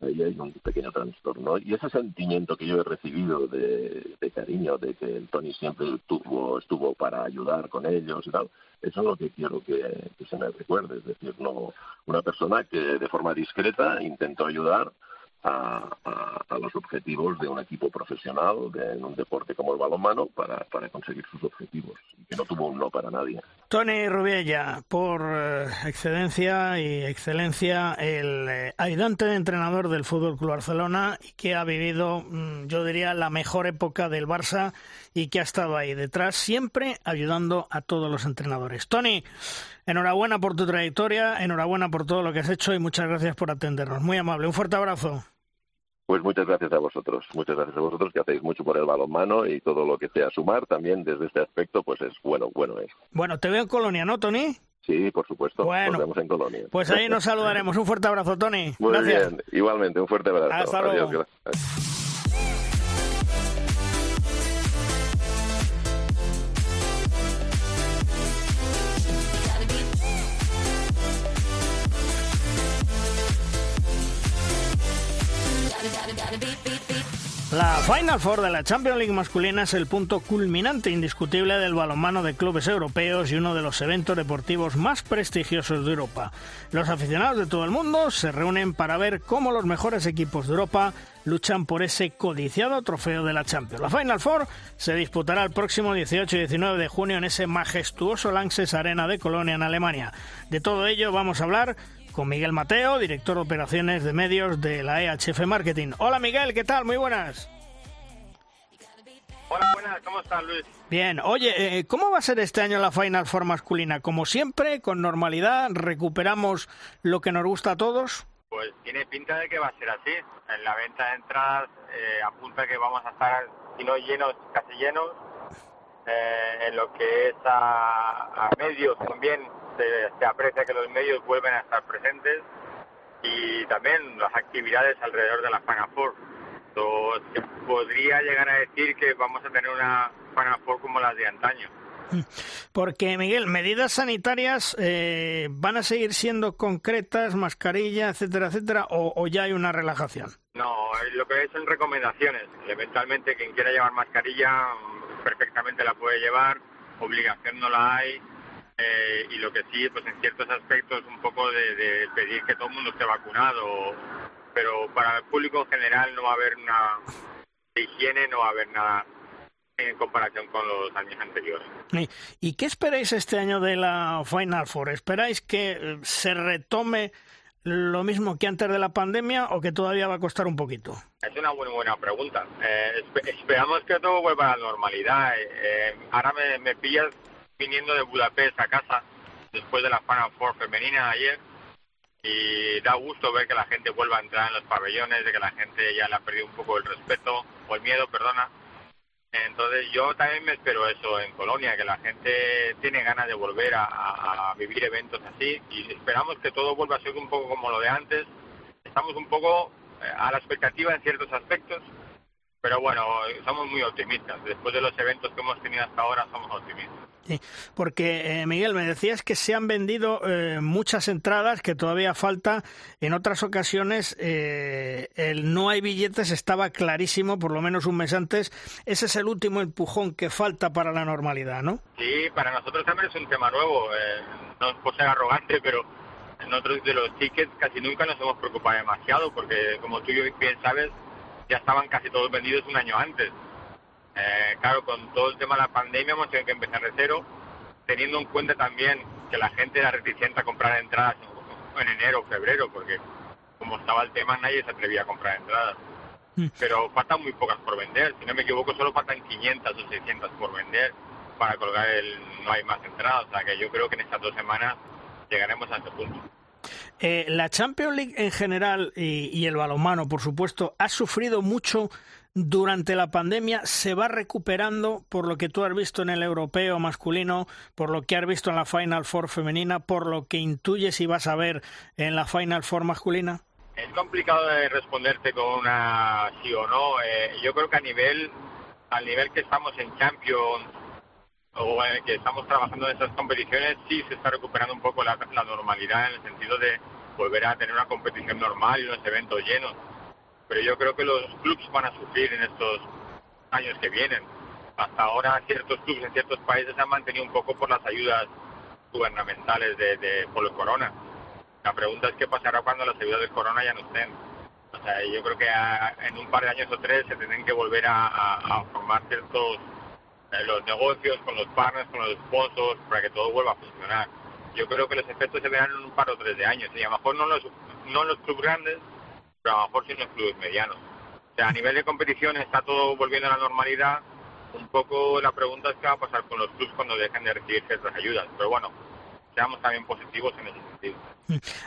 ahí hay un pequeño trastorno. Y ese sentimiento que yo he recibido de, cariño, de que el Tony siempre estuvo, estuvo para ayudar con ellos y tal, eso es lo que quiero que, se me recuerde. Es decir, no una persona que de forma discreta intentó ayudar a, los objetivos de un equipo profesional de, en un deporte como el balonmano para, para conseguir sus objetivos que no tuvo un no para nadie. Tony Rubiella, por eh, excedencia y excelencia, el eh, ayudante de entrenador del Fútbol Club Barcelona y que ha vivido, mm, yo diría, la mejor época del Barça y que ha estado ahí detrás, siempre ayudando a todos los entrenadores. Tony, enhorabuena por tu trayectoria, enhorabuena por todo lo que has hecho y muchas gracias por atendernos. Muy amable, un fuerte abrazo. Pues muchas gracias a vosotros, muchas gracias a vosotros que hacéis mucho por el balonmano y todo lo que sea sumar también desde este aspecto, pues es bueno, bueno es. Bueno, te veo en Colonia, ¿no, Tony? Sí, por supuesto. Bueno, nos vemos en Colonia. Pues ahí nos saludaremos. Un fuerte abrazo, Tony. Muy bien, igualmente, un fuerte abrazo. Hasta Adiós, luego. La Final Four de la Champions League masculina es el punto culminante indiscutible del balonmano de clubes europeos y uno de los eventos deportivos más prestigiosos de Europa. Los aficionados de todo el mundo se reúnen para ver cómo los mejores equipos de Europa luchan por ese codiciado trofeo de la Champions. La Final Four se disputará el próximo 18 y 19 de junio en ese majestuoso Lanxess Arena de Colonia en Alemania. De todo ello vamos a hablar con Miguel Mateo, director de operaciones de medios de la EHF Marketing. Hola Miguel, ¿qué tal? Muy buenas. Hola, buenas, ¿cómo estás Luis? Bien, oye, eh, ¿cómo va a ser este año la Final Four masculina? Como siempre, con normalidad, recuperamos lo que nos gusta a todos. Pues tiene pinta de que va a ser así. En la venta de entradas eh, apunta que vamos a estar, si no llenos, casi llenos. Eh, en lo que es a, a medios también se, aprecia que los medios vuelven a estar presentes y también las actividades alrededor de la Four. se podría llegar a decir que vamos a tener una Final Four como las de antaño. Porque, Miguel, medidas sanitarias eh, van a seguir siendo concretas, mascarilla, etcétera, etcétera, o, ya hay una relajación. No, lo que son recomendaciones. Eventualmente, quien quiera llevar mascarilla perfectamente la puede llevar, obligación no la hay. Eh, y lo que sí, pues en ciertos aspectos un poco de, pedir que todo el mundo esté vacunado, pero para el público en general no va a haber una higiene, no va a haber nada en comparación con los años anteriores. ¿Y qué esperáis este año de la Final Four? ¿Esperáis que eh, se retome lo mismo que antes de la pandemia o que todavía va a costar un poquito? Es una muy buena pregunta. Eh, esperamos que todo vuelva a la normalidad. Eh, eh, ahora me, me, pillas viniendo de Budapest a casa después de la Final Four femenina ayer y da gusto ver que la gente vuelva a entrar en los pabellones, de que la gente ya le ha perdido un poco el respeto o el miedo, perdona. Entonces yo también me espero eso en Colonia, que la gente tiene ganas de volver a, a, vivir eventos así y esperamos que todo vuelva a ser un poco como lo de antes. Estamos un poco eh, a la expectativa en ciertos aspectos, pero bueno, somos muy optimistas. Después de los eventos que hemos tenido hasta ahora, somos optimistas. Sí, porque eh, Miguel, me decías que se han vendido eh, muchas entradas, que todavía falta. En otras ocasiones eh, el no hay billetes estaba clarísimo, por lo menos un mes antes. Ese es el último empujón que falta para la normalidad, ¿no? Sí, para nosotros también es un tema nuevo. Eh, no es por ser arrogante, pero nosotros de los tickets casi nunca nos hemos preocupado demasiado, porque como tú bien sabes, ya estaban casi todos vendidos un año antes. Eh, claro, con todo el tema de la pandemia hemos tenido que empezar de cero, teniendo en cuenta también que la gente era reticente a comprar entradas en, enero o febrero, porque como estaba el tema nadie se atrevía a comprar entradas. Mm. Pero faltan muy pocas por vender, si no me equivoco solo faltan 500 o 600 por vender para colgar el no hay más entradas, o sea que yo creo que en estas dos semanas llegaremos a ese punto. Eh, la Champions League en general y, y, el balonmano, por supuesto, ha sufrido mucho durante la pandemia. Se va recuperando por lo que tú has visto en el europeo masculino, por lo que has visto en la Final Four femenina, por lo que intuyes y vas a ver en la Final Four masculina. Es complicado de responderte con una sí o no. Eh, yo creo que a nivel, al nivel que estamos en Champions o en el que estamos trabajando en esas competiciones, sí se está recuperando un poco la normalidad en el sentido de volver a tener una competición normal y unos eventos llenos. Pero yo creo que los clubes van a sufrir en estos años que vienen. Hasta ahora ciertos clubes en ciertos países se han mantenido un poco por las ayudas gubernamentales de, de por el corona. La pregunta es qué pasará cuando las ayudas del corona ya no estén. O sea, yo creo que a, en un par de años o tres se tienen que volver a, a, a formar ciertos eh, los negocios con los partners, con los sponsors, para que todo vuelva a funcionar. Yo creo que los efectos se verán en un par o tres de años, y a lo mejor no los, no los clubes grandes, pero a lo mejor sí en los clubes medianos. O sea, a nivel de competición está todo volviendo a la normalidad. Un poco la pregunta es qué va a pasar con los clubes cuando dejen de recibir ciertas ayudas. Pero bueno, seamos también positivos en ese sentido.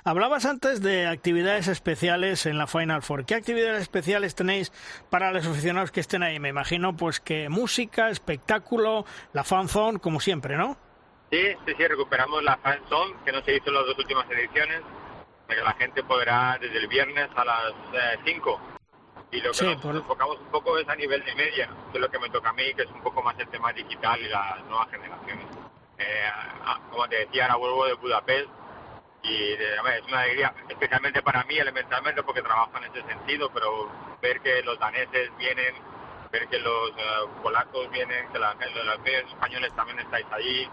Hablabas antes de actividades especiales en la Final Four. ¿Qué actividades especiales tenéis para los aficionados que estén ahí? Me imagino pues que música, espectáculo, la fan zone, como siempre, ¿no? Sí, sí, sí, recuperamos la fan zone que no se hizo en las dos últimas ediciones, que la gente podrá desde el viernes a las 5. Eh, y lo que Sí, nos por- enfocamos un poco es a nivel de media, que es lo que me toca a mí, que es un poco más el tema digital y las nuevas generaciones. Eh, ah, como te decía, ahora vuelvo de Budapest y de- ver, es una alegría, especialmente para mí elementalmente porque trabajo en ese sentido, pero ver que los daneses vienen, ver que los eh, polacos vienen, que la- los españoles también estáis allí,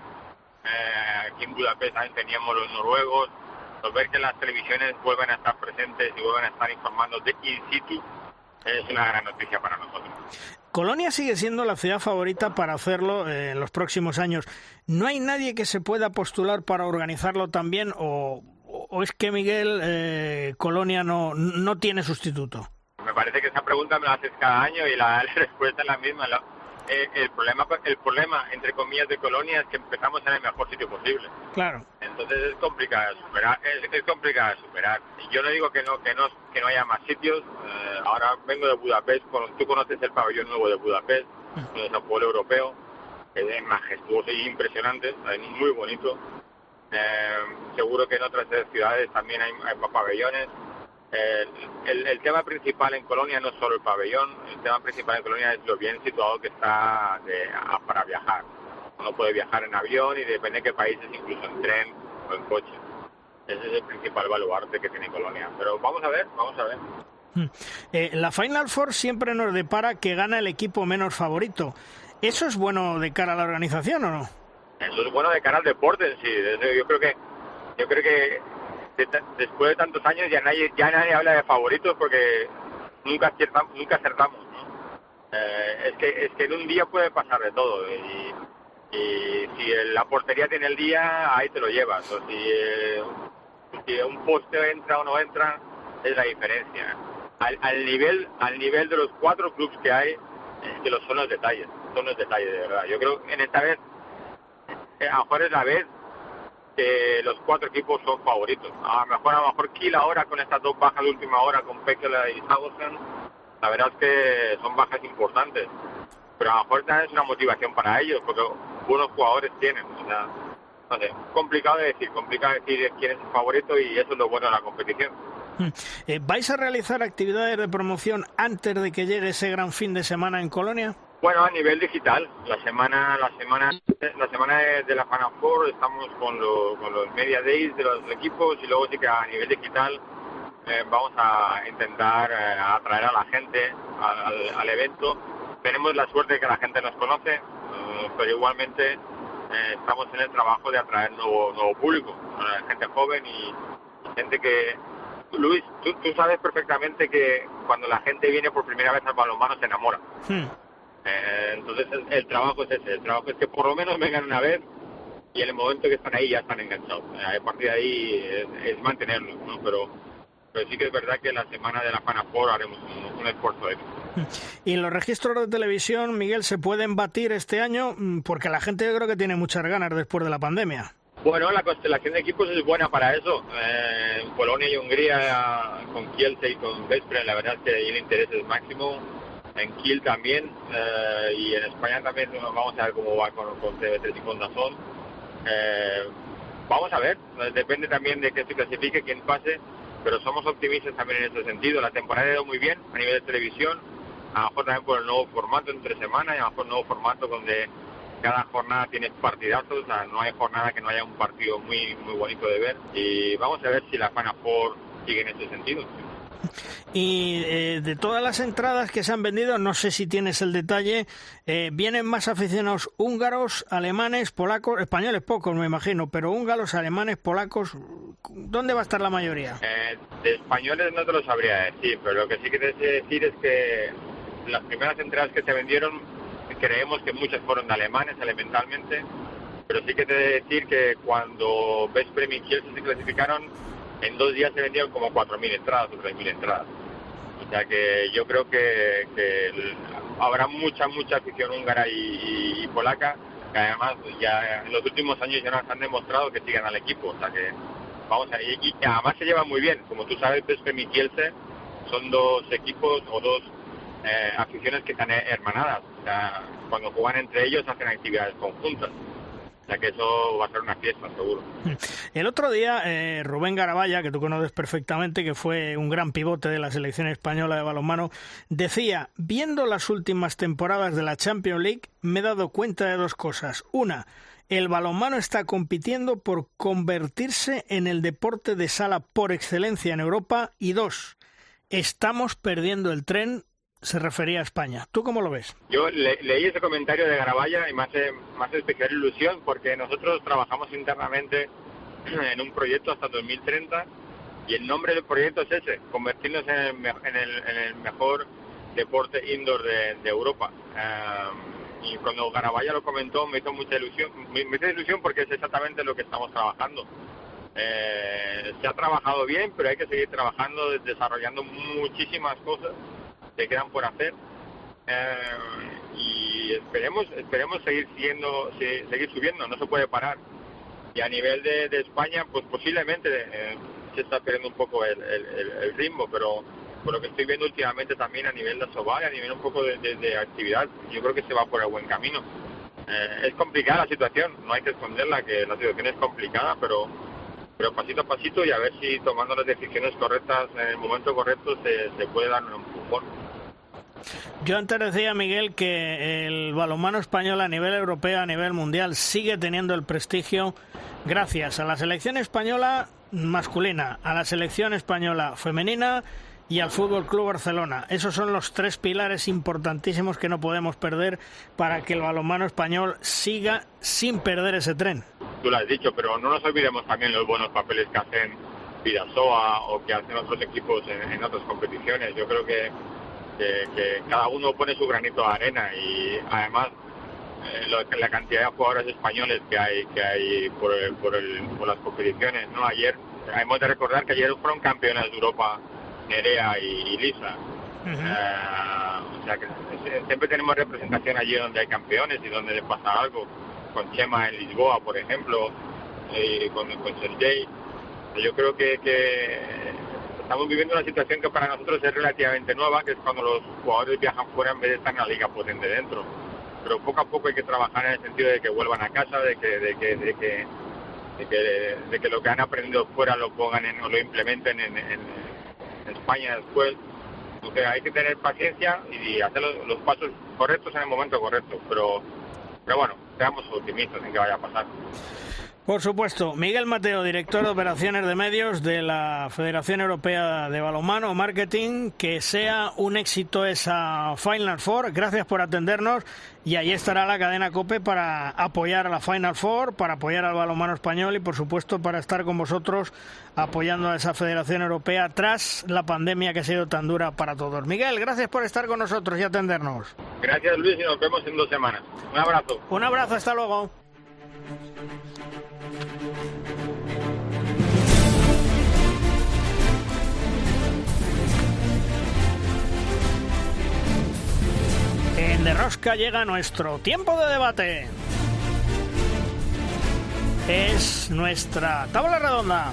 eh, aquí en Budapest también teníamos los noruegos, ver que las televisiones vuelven a estar presentes y vuelven a estar informando de in situ es una gran noticia para nosotros. Colonia sigue siendo la ciudad favorita para hacerlo eh, en los próximos años. ¿No hay nadie que se pueda postular para organizarlo también o, o es que Miguel eh, Colonia no, no tiene sustituto? Me parece que esa pregunta me la haces cada año y la, la respuesta es la misma. La- eh, el problema, el problema entre comillas de Colonia es que empezamos en el mejor sitio posible. Claro. Entonces es complicado de superar, es, es complicado de superar. Yo no digo que no que no que no haya más sitios. eh, ahora vengo de Budapest, con- tú conoces el pabellón nuevo de Budapest, que es el pueblo europeo, es majestuoso y impresionante, es muy bonito. Eh, seguro que en otras ciudades también hay, hay pabellones. Eh, el, el tema principal en Colonia no es solo el pabellón, el tema principal en Colonia es lo bien situado que está de- a- para viajar. Uno puede viajar en avión y depende de qué países, incluso en tren o en coche. Ese es el principal baluarte que tiene Colonia. Pero vamos a ver, vamos a ver. Eh, la Final Four siempre nos depara que gana el equipo menos favorito. ¿Eso es bueno de cara a la organización o no? Eso es bueno de cara al deporte en sí. Yo creo que, yo creo que de después de tantos años ya nadie, ya nadie habla de favoritos porque nunca acertamos, nunca acertamos. ¿no? Eh, es que, es que en un día puede pasar de todo y, y si la portería tiene el día ahí te lo llevas o si eh, si un poste entra o no entra, es la diferencia. Al, al nivel al nivel de los cuatro clubes que hay, es que los son los detalles, son los detalles de verdad. Yo creo que en esta vez, eh, a lo mejor es la vez que los cuatro equipos son favoritos. A lo mejor, a lo mejor Kiel ahora con estas dos bajas de última hora con Pekela y Sausen, la verdad es que son bajas importantes. Pero a lo mejor también es una motivación para ellos, porque buenos jugadores tienen. O sea, no sé, complicado de decir, complicado de decir quién es el favorito y eso es lo bueno de la competición. Eh, ¿Vais a realizar actividades de promoción antes de que llegue ese gran fin de semana en Colonia? Bueno, a nivel digital, la semana, la semana, la semana de, la Final Four estamos con, lo- con los media days de los equipos y luego sí que a nivel digital eh, vamos a intentar eh, atraer a la gente al, evento. Tenemos la suerte de que la gente nos conoce, eh, pero igualmente eh, estamos en el trabajo de atraer nuevo, nuevo público, eh, gente joven y, gente que... Luis, tú, tú sabes perfectamente que cuando la gente viene por primera vez al balonmano se enamora. Hmm. Eh, entonces el, el trabajo es ese, el trabajo es que por lo menos vengan una vez y en el momento que están ahí ya están enganchados. Eh, a partir de ahí es, es mantenerlos, ¿no? Pero, pero sí que es verdad que la semana de la Four haremos un, un esfuerzo extra. ¿Y los registros de televisión, Miguel, se pueden batir este año? Mm, Porque la gente yo creo que tiene muchas ganas después de la pandemia. Bueno, la constelación de equipos es buena para eso. Eh, Polonia y Hungría, con Kielce y con Vespre, la verdad es que ahí el interés es máximo. En Kiel también, eh, y en España también vamos a ver cómo va con, con TV3 y con Dazón. Eh, vamos a ver, depende también de que se clasifique, quién pase, pero somos optimistas también en ese sentido. La temporada ha ido muy bien a nivel de televisión, a lo mejor también por el nuevo formato entre semanas, y a lo mejor el nuevo formato donde cada jornada tiene partidazos, o sea, no hay jornada que no haya un partido muy muy bonito de ver y vamos a ver si la Final Four sigue en ese sentido. Y eh, de todas las entradas que se han vendido, no sé si tienes el detalle, eh, vienen más aficionados húngaros, alemanes, polacos, españoles pocos me imagino, pero húngaros, alemanes, polacos, ¿dónde va a estar la mayoría? Eh, de españoles no te lo sabría decir, pero lo que sí que te decir es que las primeras entradas que se vendieron creemos que muchas fueron de alemanes elementalmente, pero sí que te he de decir que cuando Veszprem y Kielce se clasificaron, en dos días se vendieron como 4.000 entradas o 3.000 entradas. O sea que yo creo que, que habrá mucha, mucha afición húngara y, polaca, que además ya en los últimos años ya nos han demostrado que sigan al equipo. O sea que vamos a y, y además se llevan muy bien. Como tú sabes, Veszprem y Kielce son dos equipos o dos eh, aficiones que están hermanadas. O sea, cuando juegan entre ellos hacen actividades conjuntas. Que eso va a ser una fiesta, seguro. El otro día, eh, Rubén Garabaya, que tú conoces perfectamente, que fue un gran pivote de la selección española de balonmano, decía, viendo las últimas temporadas de la Champions League, me he dado cuenta de dos cosas. Una, el balonmano está compitiendo por convertirse en el deporte de sala por excelencia en Europa. Y dos, estamos perdiendo el tren, se refería a España. ¿Tú cómo lo ves? Yo le- leí ese comentario de Garabaya y me hace especial ilusión porque nosotros trabajamos internamente en un proyecto hasta 2030 y el nombre del proyecto es ese, convertirnos en el, en en el mejor deporte indoor de, Europa. Um, y cuando Garabaya lo comentó me hizo mucha ilusión, me, me hizo ilusión porque es exactamente lo que estamos trabajando. Eh, se ha trabajado bien, pero hay que seguir trabajando, desarrollando muchísimas cosas que quedan por hacer. Eh, y esperemos esperemos seguir se- seguir subiendo no se puede parar. Y a nivel de, España pues posiblemente eh, se está perdiendo un poco el, ritmo pero por lo que estoy viendo últimamente también a nivel de Asobal a nivel un poco de actividad yo creo que se va por el buen camino. Eh, es complicada la situación no hay que esconderla que la situación es complicada pero pero pasito a pasito y a ver si tomando las decisiones correctas en el momento correcto se, se puede dar un empujón Yo antes decía, Miguel, que el balonmano español a nivel europeo, a nivel mundial, sigue teniendo el prestigio gracias a la selección española masculina, a la selección española femenina y al Fútbol Club Barcelona. Esos son los tres pilares importantísimos que no podemos perder para que el balonmano español siga sin perder ese tren. tú lo has dicho, pero no nos olvidemos también los buenos papeles que hacen Vidasoa o que hacen otros equipos en, en otras competiciones. Yo creo que, que- que cada uno pone su granito de arena y además eh, lo- la cantidad de jugadores españoles que hay que hay por, el- por, el- por las competiciones. no Ayer hemos de recordar que ayer fueron campeonas de Europa Nerea y, Lisa. o sea que siempre tenemos representación allí donde hay campeones y donde les pasa algo. Con Chema en Lisboa, por ejemplo, y con, con Sergei. Yo creo que, que estamos viviendo una situación que para nosotros es relativamente nueva, que es cuando los jugadores viajan fuera en vez de estar en la liga potente dentro. Pero poco a poco hay que trabajar en el sentido de que vuelvan a casa, de que, de que, de que, de que, de que lo que han aprendido fuera lo pongan en, o lo implementen en, en, España después. Entonces hay que tener paciencia y hacer los, pasos correctos en el momento correcto. Pero, pero bueno, seamos optimistas en que vaya a pasar. Por supuesto. Miguel Mateo, director de operaciones de medios de la Federación Europea de Balonmano Marketing. Que sea un éxito esa Final Four. Gracias por atendernos. Y ahí estará la cadena COPE para apoyar a la Final Four, para apoyar al balonmano español y, por supuesto, para estar con vosotros apoyando a esa Federación Europea tras la pandemia que ha sido tan dura para todos. Miguel, gracias por estar con nosotros y atendernos. Gracias, Luis, y nos vemos en dos semanas. Un abrazo. Un abrazo, hasta luego. En De Rosca llega nuestro tiempo de debate. Es nuestra tabla redonda.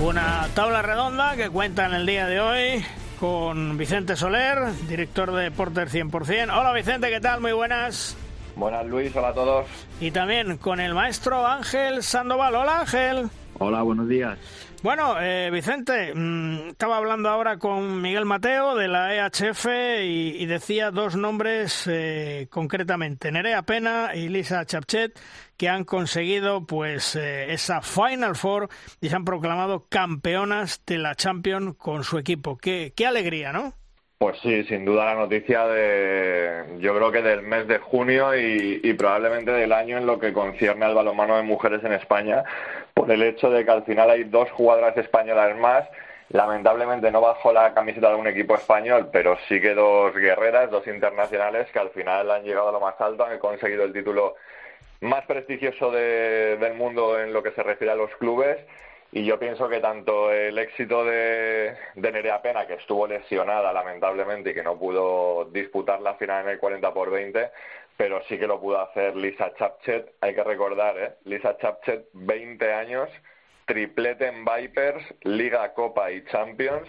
Una tabla redonda que cuenta en el día de hoy con Vicente Soler, director de Porter 100%. Hola Vicente, ¿qué tal? Muy buenas. Buenas Luis, hola a todos. Y también con el maestro Ángel Sandoval. Hola Ángel. Hola, buenos días. Bueno, eh, Vicente, mm, estaba hablando ahora con Miguel Mateo de la EHF y, decía dos nombres eh, concretamente, Nerea Pena y Lisa Chapchet, que han conseguido pues eh, esa Final Four y se han proclamado campeonas de la Champions con su equipo. Qué, qué alegría, ¿no? Pues sí, sin duda la noticia de, yo creo que del mes de junio y, y, probablemente del año en lo que concierne al balonmano de mujeres en España, por el hecho de que al final hay dos jugadoras españolas más, lamentablemente no bajo la camiseta de un equipo español, pero sí que dos guerreras, dos internacionales que al final han llegado a lo más alto, han conseguido el título más prestigioso del mundo en lo que se refiere a los clubes. Y yo pienso que tanto el éxito de, Nerea Pena, que estuvo lesionada lamentablemente y que no pudo disputar la final en el 40 por 20, pero sí que lo pudo hacer Lisa Chapchet. Hay que recordar, ¿eh? Lisa Chapchet, 20 años, triplete en Vipers, Liga, Copa y Champions,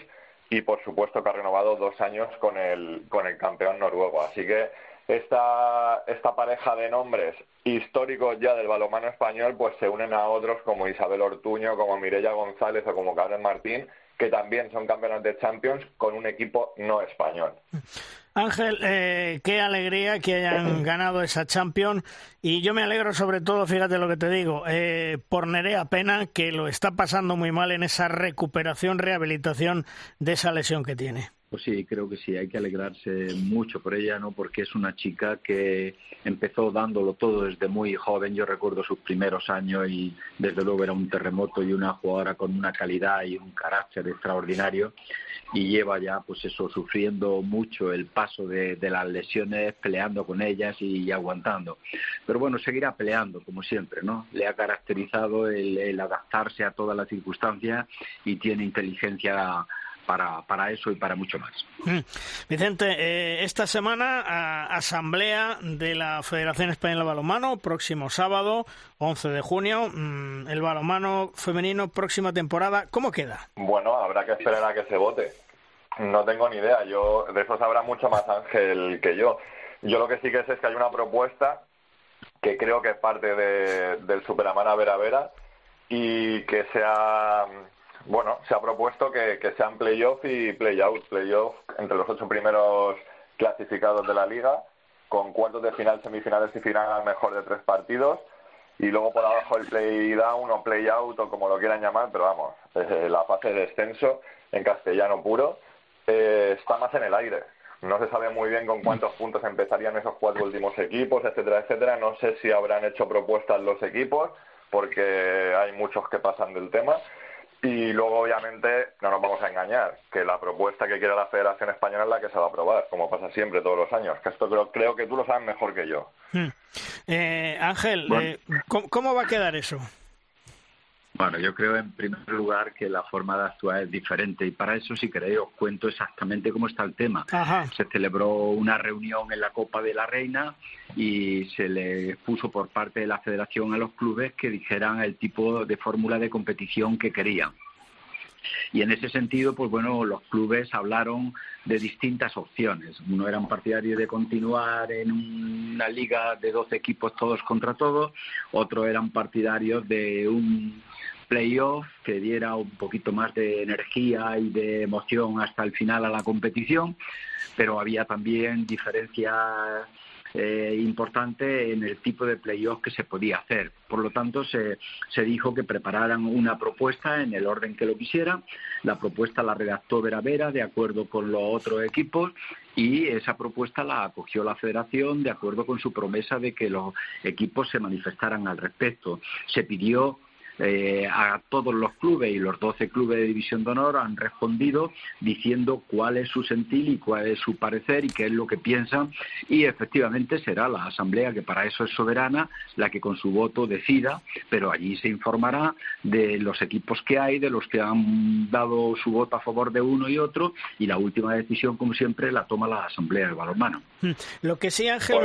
y por supuesto que ha renovado dos años con el, con el campeón noruego. Así que esta, esta pareja de nombres históricos ya del balomano español, pues se unen a otros como Isabel Ortuño, como Mireya González o como Karen Martín, que también son campeones de Champions con un equipo no español. Ángel, eh, qué alegría que hayan ganado esa Champions y yo me alegro sobre todo, fíjate lo que te digo, eh, por Nerea Pena que lo está pasando muy mal en esa recuperación, rehabilitación de esa lesión que tiene. Pues sí, creo que sí, hay que alegrarse mucho por ella, ¿no? Porque es una chica que empezó dándolo todo desde muy joven. Yo recuerdo sus primeros años y desde luego era un terremoto y una jugadora con una calidad y un carácter extraordinario y lleva ya, pues eso, sufriendo mucho el paso de, las lesiones, peleando con ellas y, aguantando. Pero bueno, seguirá peleando, como siempre, ¿no? Le ha caracterizado el adaptarse a todas las circunstancias y tiene inteligencia para, para eso y para mucho más. Mm. Vicente, eh, esta semana asamblea de la Federación Española de Balonmano, próximo sábado, 11 de junio, mm, el balonmano femenino, próxima temporada, ¿cómo queda? Bueno, habrá que esperar a que se vote. No tengo ni idea, yo de eso sabrá mucho más Ángel que yo. Yo lo que sí que sé es que hay una propuesta que creo que es parte de, del Superamana Vera Vera y que sea bueno, se ha propuesto que, sean playoff y playout. Playoff entre los ocho primeros clasificados de la liga, con cuartos de final, semifinales y final al mejor de tres partidos. Y luego por abajo el play down o play out o como lo quieran llamar, pero vamos, eh, la fase de descenso en castellano puro eh, está más en el aire. No se sabe muy bien con cuántos puntos empezarían esos cuatro últimos equipos, etcétera, etcétera. No sé si habrán hecho propuestas los equipos, porque hay muchos que pasan del tema Y luego, obviamente, no nos vamos a engañar, que la propuesta que quiere la Federación Española es la que se va a aprobar, como pasa siempre todos los años. Que esto creo, creo que tú lo sabes mejor que yo. Hmm. Eh, Ángel, eh, ¿cómo, va a quedar eso? Bueno, yo creo en primer lugar que la forma de actuar es diferente y para eso, si queréis, os cuento exactamente cómo está el tema. Se celebró una reunión en la Copa de la Reina y se le puso por parte de la Federación a los clubes que dijeran el tipo de fórmula de competición que querían. Y en ese sentido, pues bueno, los clubes hablaron de distintas opciones. Uno eran partidarios de continuar en una liga de 12 equipos todos contra todos, otros eran partidarios de un playoff que diera un poquito más de energía y de emoción hasta el final a la competición, pero había también diferencias eh, importante en el tipo de playoff que se podía hacer. Por lo tanto, se, se dijo que prepararan una propuesta en el orden que lo quisieran. La propuesta la redactó Vera Vera de acuerdo con los otros equipos y esa propuesta la acogió la federación de acuerdo con su promesa de que los equipos se manifestaran al respecto. Se pidió eh, a todos los clubes y los 12 clubes de División de Honor han respondido diciendo cuál es su sentir y cuál es su parecer y qué es lo que piensan y efectivamente será la Asamblea que para eso es soberana la que con su voto decida, pero allí se informará de los equipos que hay, de los que han dado su voto a favor de uno y otro y la última decisión como siempre la toma la Asamblea del Balonmano. Hmm. Lo que sí Ángel,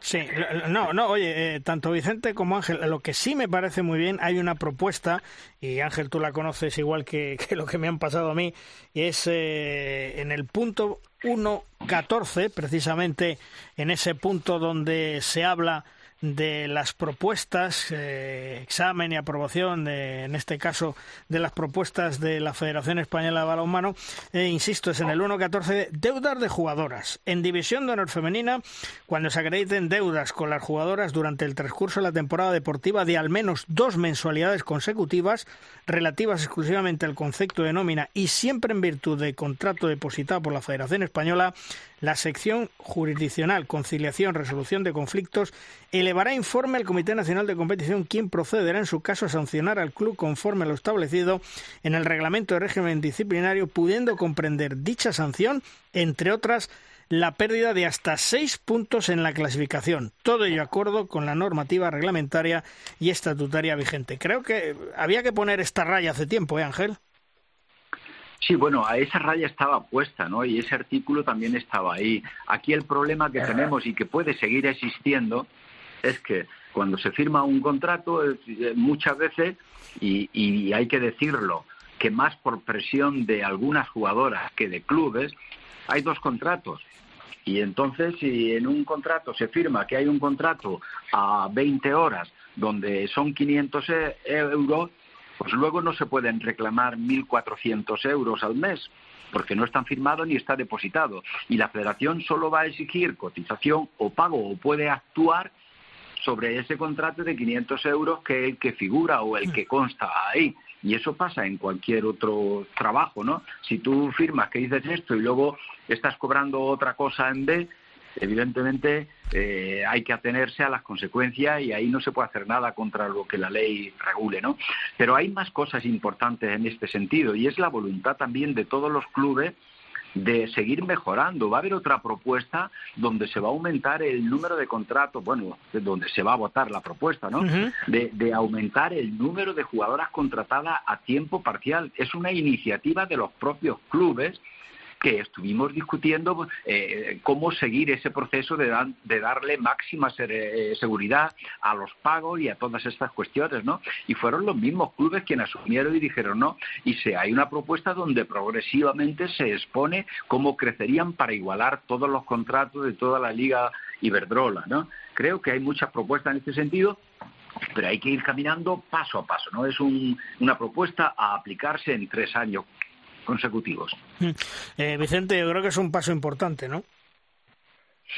sí, no, no, oye, eh, tanto Vicente como Ángel, lo que sí me parece muy bien, hay una propuesta, y Ángel tú la conoces igual que, lo que me han pasado a mí, es eh, en el punto 1.14, precisamente en ese punto donde se habla de las propuestas, eh, examen y aprobación, de, en este caso de las propuestas de la Federación Española de Balonmano, eh, insisto, es en el 1.14, deudas de jugadoras. En División de Honor Femenina, cuando se acrediten deudas con las jugadoras durante el transcurso de la temporada deportiva de al menos dos mensualidades consecutivas, relativas exclusivamente al concepto de nómina y siempre en virtud de contrato depositado por la Federación Española, la sección jurisdiccional, conciliación, resolución de conflictos, elevará informe al Comité Nacional de Competición, quien procederá en su caso a sancionar al club conforme a lo establecido en el reglamento de régimen disciplinario, pudiendo comprender dicha sanción, entre otras, la pérdida de hasta seis puntos en la clasificación. Todo ello acuerdo con la normativa reglamentaria y estatutaria vigente. Creo que había que poner esta raya hace tiempo, ¿eh, Ángel? Sí, bueno, a esa raya estaba puesta, ¿no? Y ese artículo también estaba ahí. Aquí el problema que tenemos y que puede seguir existiendo es que cuando se firma un contrato, eh, muchas veces, y, hay que decirlo, que más por presión de algunas jugadoras que de clubes, hay dos contratos. Y entonces, si en un contrato se firma que hay un contrato a 20 horas donde son 500 e, euros, pues luego no se pueden reclamar 1.400 euros al mes porque no están firmados ni está depositado. Y la federación solo va a exigir cotización o pago o puede actuar sobre ese contrato de 500 euros que el que figura o el que consta ahí. Y eso pasa en cualquier otro trabajo, ¿no? Si tú firmas que dices esto y luego estás cobrando otra cosa en B, evidentemente eh, hay que atenerse a las consecuencias y ahí no se puede hacer nada contra lo que la ley regule, ¿no? Pero hay más cosas importantes en este sentido y es la voluntad también de todos los clubes de seguir mejorando. Va a haber otra propuesta donde se va a aumentar el número de contratos, bueno, donde se va a votar la propuesta, ¿no? de, de, aumentar el número de jugadoras contratadas a tiempo parcial. Es una iniciativa de los propios clubes que estuvimos discutiendo eh, cómo seguir ese proceso de, de darle máxima eh, seguridad a los pagos y a todas estas cuestiones, ¿no? Y fueron los mismos clubes quienes asumieron y dijeron no. Y se hay una propuesta donde progresivamente se expone cómo crecerían para igualar todos los contratos de toda la Liga Iberdrola, ¿no? Creo que hay muchas propuestas en este sentido pero hay que ir caminando paso a paso, ¿no? Es una propuesta a aplicarse en tres años consecutivos. Mm. Eh, Vicente, yo creo que es un paso importante, ¿no?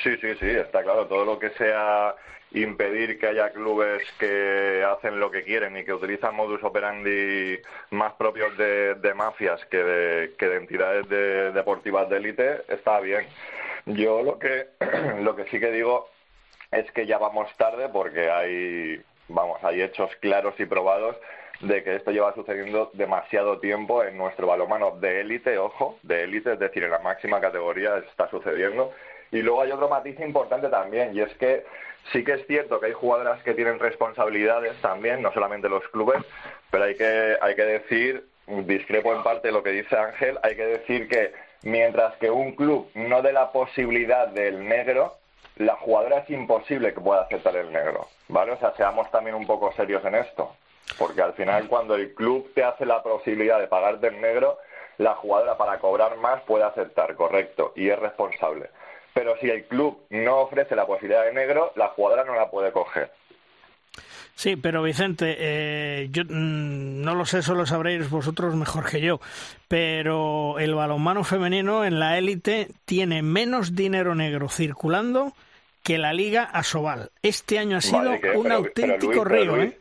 Sí, sí, sí, está claro. Todo lo que sea impedir que haya clubes que hacen lo que quieren y que utilizan modus operandi más propios de, mafias que de, que de entidades deportivas de élite, está bien. Yo lo que, lo que sí que digo es que ya vamos tarde porque hay, vamos, hay hechos claros y probados de que esto lleva sucediendo demasiado tiempo en nuestro balonmano de élite, ojo, de élite, es decir, en la máxima categoría está sucediendo. Y luego hay otro matiz importante también, y es que sí que es cierto que hay jugadoras que tienen responsabilidades también, no solamente los clubes, pero hay que, hay que decir, discrepo en parte de lo que dice Ángel, hay que decir que mientras que un club no dé la posibilidad del negro, la jugadora es imposible que pueda aceptar el negro, ¿vale? O sea, seamos también un poco serios en esto. Porque al final, cuando el club te hace la posibilidad de pagarte en negro, la jugadora para cobrar más puede aceptar, correcto, y es responsable. Pero si el club no ofrece la posibilidad de negro, la jugadora no la puede coger. Sí, pero Vicente, eh, yo mm, no lo sé, eso lo sabréis vosotros mejor que yo, pero el balonmano femenino en la élite tiene menos dinero negro circulando que la Liga Asobal. Este año ha sido un auténtico río. ¿eh?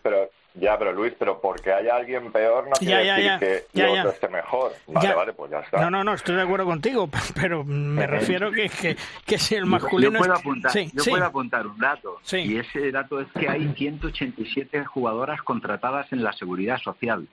Ya, pero Luis, pero porque haya alguien peor no quiere decir que lo otro esté mejor. Vale, vale, pues ya está. No, no, no, estoy de acuerdo contigo, pero me refiero que, que, que si el masculino... Yo puedo apuntar, yo puedo apuntar un dato, y ese dato es que hay 187 jugadoras contratadas en la seguridad social.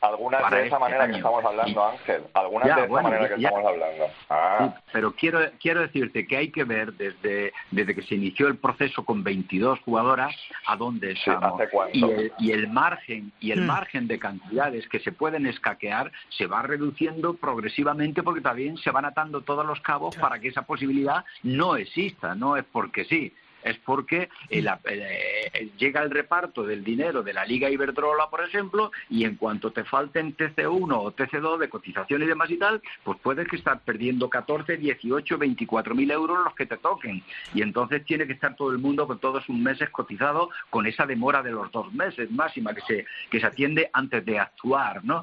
Algunas de esa este manera que estamos hablando, Ángel. Algunas de esa manera que estamos hablando. Ah. pero quiero, quiero decirte que hay que ver desde, desde que se inició el proceso con 22 jugadoras a dónde estamos. y, el, y el margen y el hmm. margen de cantidades que se pueden escaquear se va reduciendo progresivamente porque también se van atando todos los cabos para que esa posibilidad no exista. No es porque sí es porque eh, llega el reparto del dinero de la Liga Iberdrola, por ejemplo, y en cuanto te falten TC1 o TC2 de cotización y demás y tal, pues puedes que estar perdiendo 14, 18, 24 mil euros los que te toquen. Y entonces tiene que estar todo el mundo con todos sus meses cotizados con esa demora de los dos meses máxima que se, que se atiende antes de actuar, ¿no?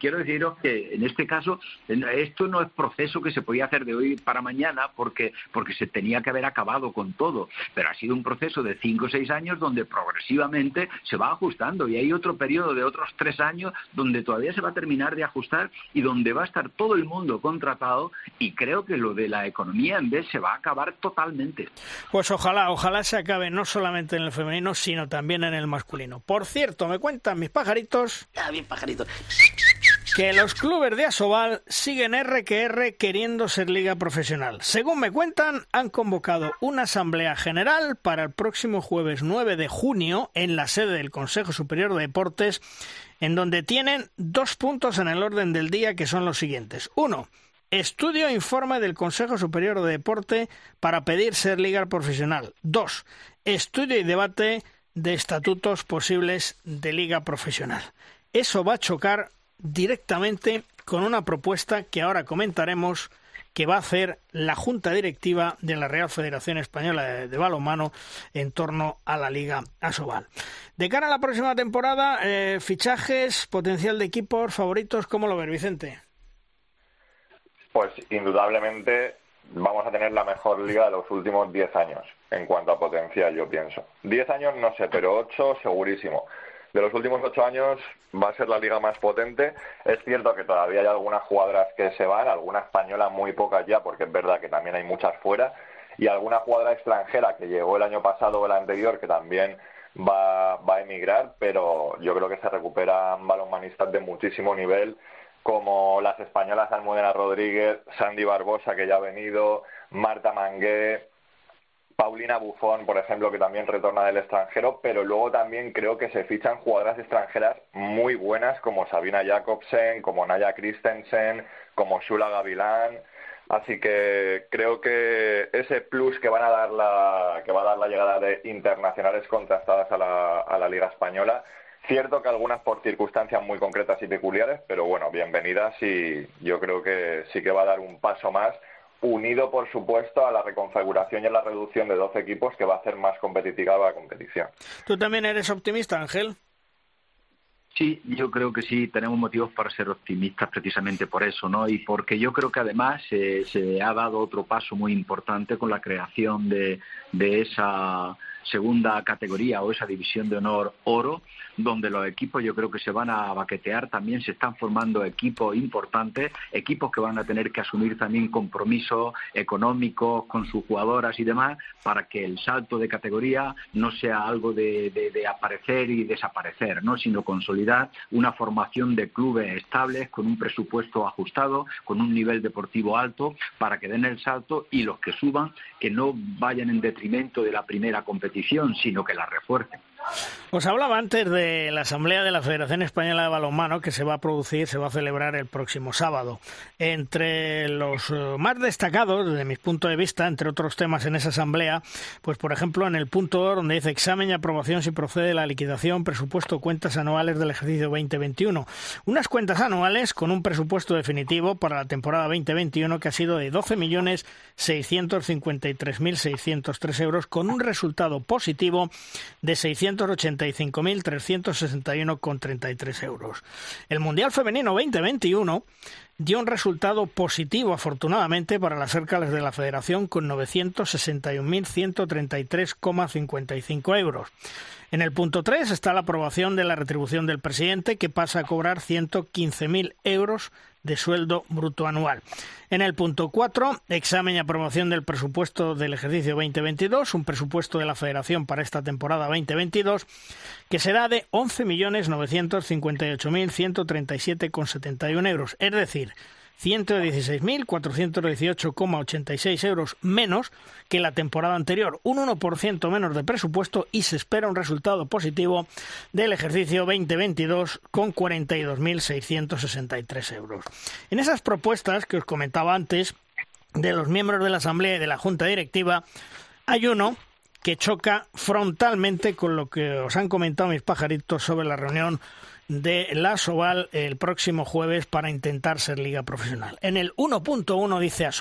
quiero deciros que en este caso esto no es proceso que se podía hacer de hoy para mañana porque, porque se tenía que haber acabado con todo pero ha sido un proceso de cinco o seis años donde progresivamente se va ajustando y hay otro periodo de otros tres años donde todavía se va a terminar de ajustar y donde va a estar todo el mundo contratado y creo que lo de la economía en vez se va a acabar totalmente. Pues ojalá, ojalá se acabe no solamente en el femenino, sino también en el masculino. Por cierto, me cuentan mis pajaritos. Ah, bien pajaritos que los clubes de Asobal siguen R que R queriendo ser liga profesional. Según me cuentan, han convocado una asamblea general para el próximo jueves 9 de junio en la sede del Consejo Superior de Deportes, en donde tienen dos puntos en el orden del día que son los siguientes. Uno, estudio e informe del Consejo Superior de Deporte para pedir ser liga profesional. Dos, estudio y debate de estatutos posibles de liga profesional. Eso va a chocar directamente con una propuesta que ahora comentaremos que va a hacer la Junta Directiva de la Real Federación Española de, Balonmano en torno a la Liga Asobal. De cara a la próxima temporada, eh, fichajes, potencial de equipos favoritos, ¿cómo lo ves, Vicente? Pues indudablemente vamos a tener la mejor liga de los últimos 10 años en cuanto a potencial, yo pienso. 10 años no sé, pero 8 segurísimo de los últimos ocho años va a ser la liga más potente. Es cierto que todavía hay algunas jugadoras que se van, alguna española muy pocas ya, porque es verdad que también hay muchas fuera, y alguna jugadora extranjera que llegó el año pasado o el anterior que también va, va a emigrar, pero yo creo que se recuperan balonmanistas de muchísimo nivel como las españolas Almudena Rodríguez, Sandy Barbosa que ya ha venido, Marta Mangué, Paulina Buffon, por ejemplo, que también retorna del extranjero, pero luego también creo que se fichan jugadoras extranjeras muy buenas como Sabina Jacobsen, como Naya Christensen, como Shula Gavilán. Así que creo que ese plus que van a dar la, que va a dar la llegada de internacionales contrastadas a la, a la Liga Española, cierto que algunas por circunstancias muy concretas y peculiares, pero bueno, bienvenidas y yo creo que sí que va a dar un paso más unido, por supuesto, a la reconfiguración y a la reducción de 12 equipos que va a hacer más competitiva la competición. ¿Tú también eres optimista, Ángel? Sí, yo creo que sí, tenemos motivos para ser optimistas precisamente por eso, ¿no? Y porque yo creo que además se ha dado otro paso muy importante con la creación de, de esa segunda categoría o esa división de honor oro, donde los equipos yo creo que se van a baquetear, también se están formando equipos importantes, equipos que van a tener que asumir también compromisos económicos con sus jugadoras y demás, para que el salto de categoría no sea algo de, aparecer y desaparecer, ¿no? sino consolidar una formación de clubes estables, con un presupuesto ajustado, con un nivel deportivo alto, para que den el salto y los que suban, que no vayan en detrimento de la primera competición, sino que la refuercen. Os hablaba antes de la Asamblea de la Federación Española de Balonmano que se va a producir, se va a celebrar el próximo sábado. Entre los eh, más destacados, desde mi punto de vista, entre otros temas en esa Asamblea, pues por ejemplo en el punto 2 donde dice examen y aprobación si procede la liquidación, presupuesto, cuentas anuales del ejercicio 2021. Unas cuentas anuales con un presupuesto definitivo para la temporada 2021 que ha sido de 12.653.603 euros con un resultado positivo de 600 285.361,33 euros. El Mundial Femenino 2021 dio un resultado positivo, afortunadamente, para las cercales de la Federación con 961.133,55 euros. En el punto 3 está la aprobación de la retribución del presidente, que pasa a cobrar 115.000 euros de sueldo bruto anual. En el punto 4, examen y aprobación del presupuesto del ejercicio 2022, un presupuesto de la Federación para esta temporada 2022, que será de 11.958.137,71 euros, es decir, 116.418,86 euros menos que la temporada anterior, un 1% menos de presupuesto y se espera un resultado positivo del ejercicio 2022 con 42.663 euros. En esas propuestas que os comentaba antes de los miembros de la Asamblea y de la Junta Directiva, hay uno que choca frontalmente con lo que os han comentado mis pajaritos sobre la reunión de la Soval el próximo jueves para intentar ser liga profesional. En el 1.1 dice a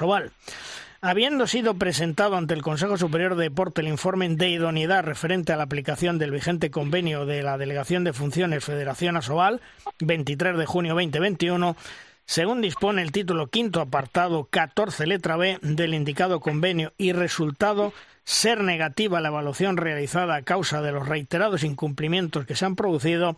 Habiendo sido presentado ante el Consejo Superior de Deporte el informe de idoneidad referente a la aplicación del vigente convenio de la Delegación de Funciones Federación Asobal, 23 de junio 2021, según dispone el título quinto apartado 14 letra B del indicado convenio y resultado ser negativa la evaluación realizada a causa de los reiterados incumplimientos que se han producido,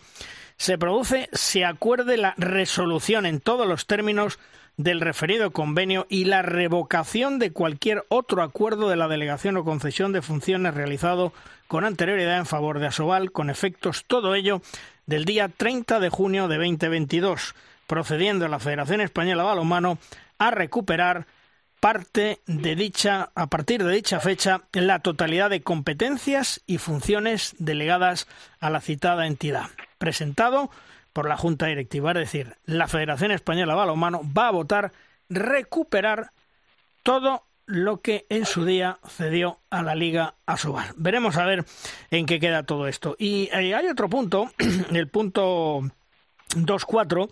se produce se acuerde la resolución en todos los términos del referido convenio y la revocación de cualquier otro acuerdo de la delegación o concesión de funciones realizado con anterioridad en favor de Asobal, con efectos todo ello del día 30 de junio de 2022, procediendo la Federación Española de Balonmano a recuperar parte de dicha, a partir de dicha fecha, la totalidad de competencias y funciones delegadas a la citada entidad. Presentado por la Junta Directiva, es decir, la Federación Española de Balonmano va a votar recuperar todo lo que en su día cedió a la Liga Asobal. Veremos a ver en qué queda todo esto. Y eh, hay otro punto, el punto 2.4,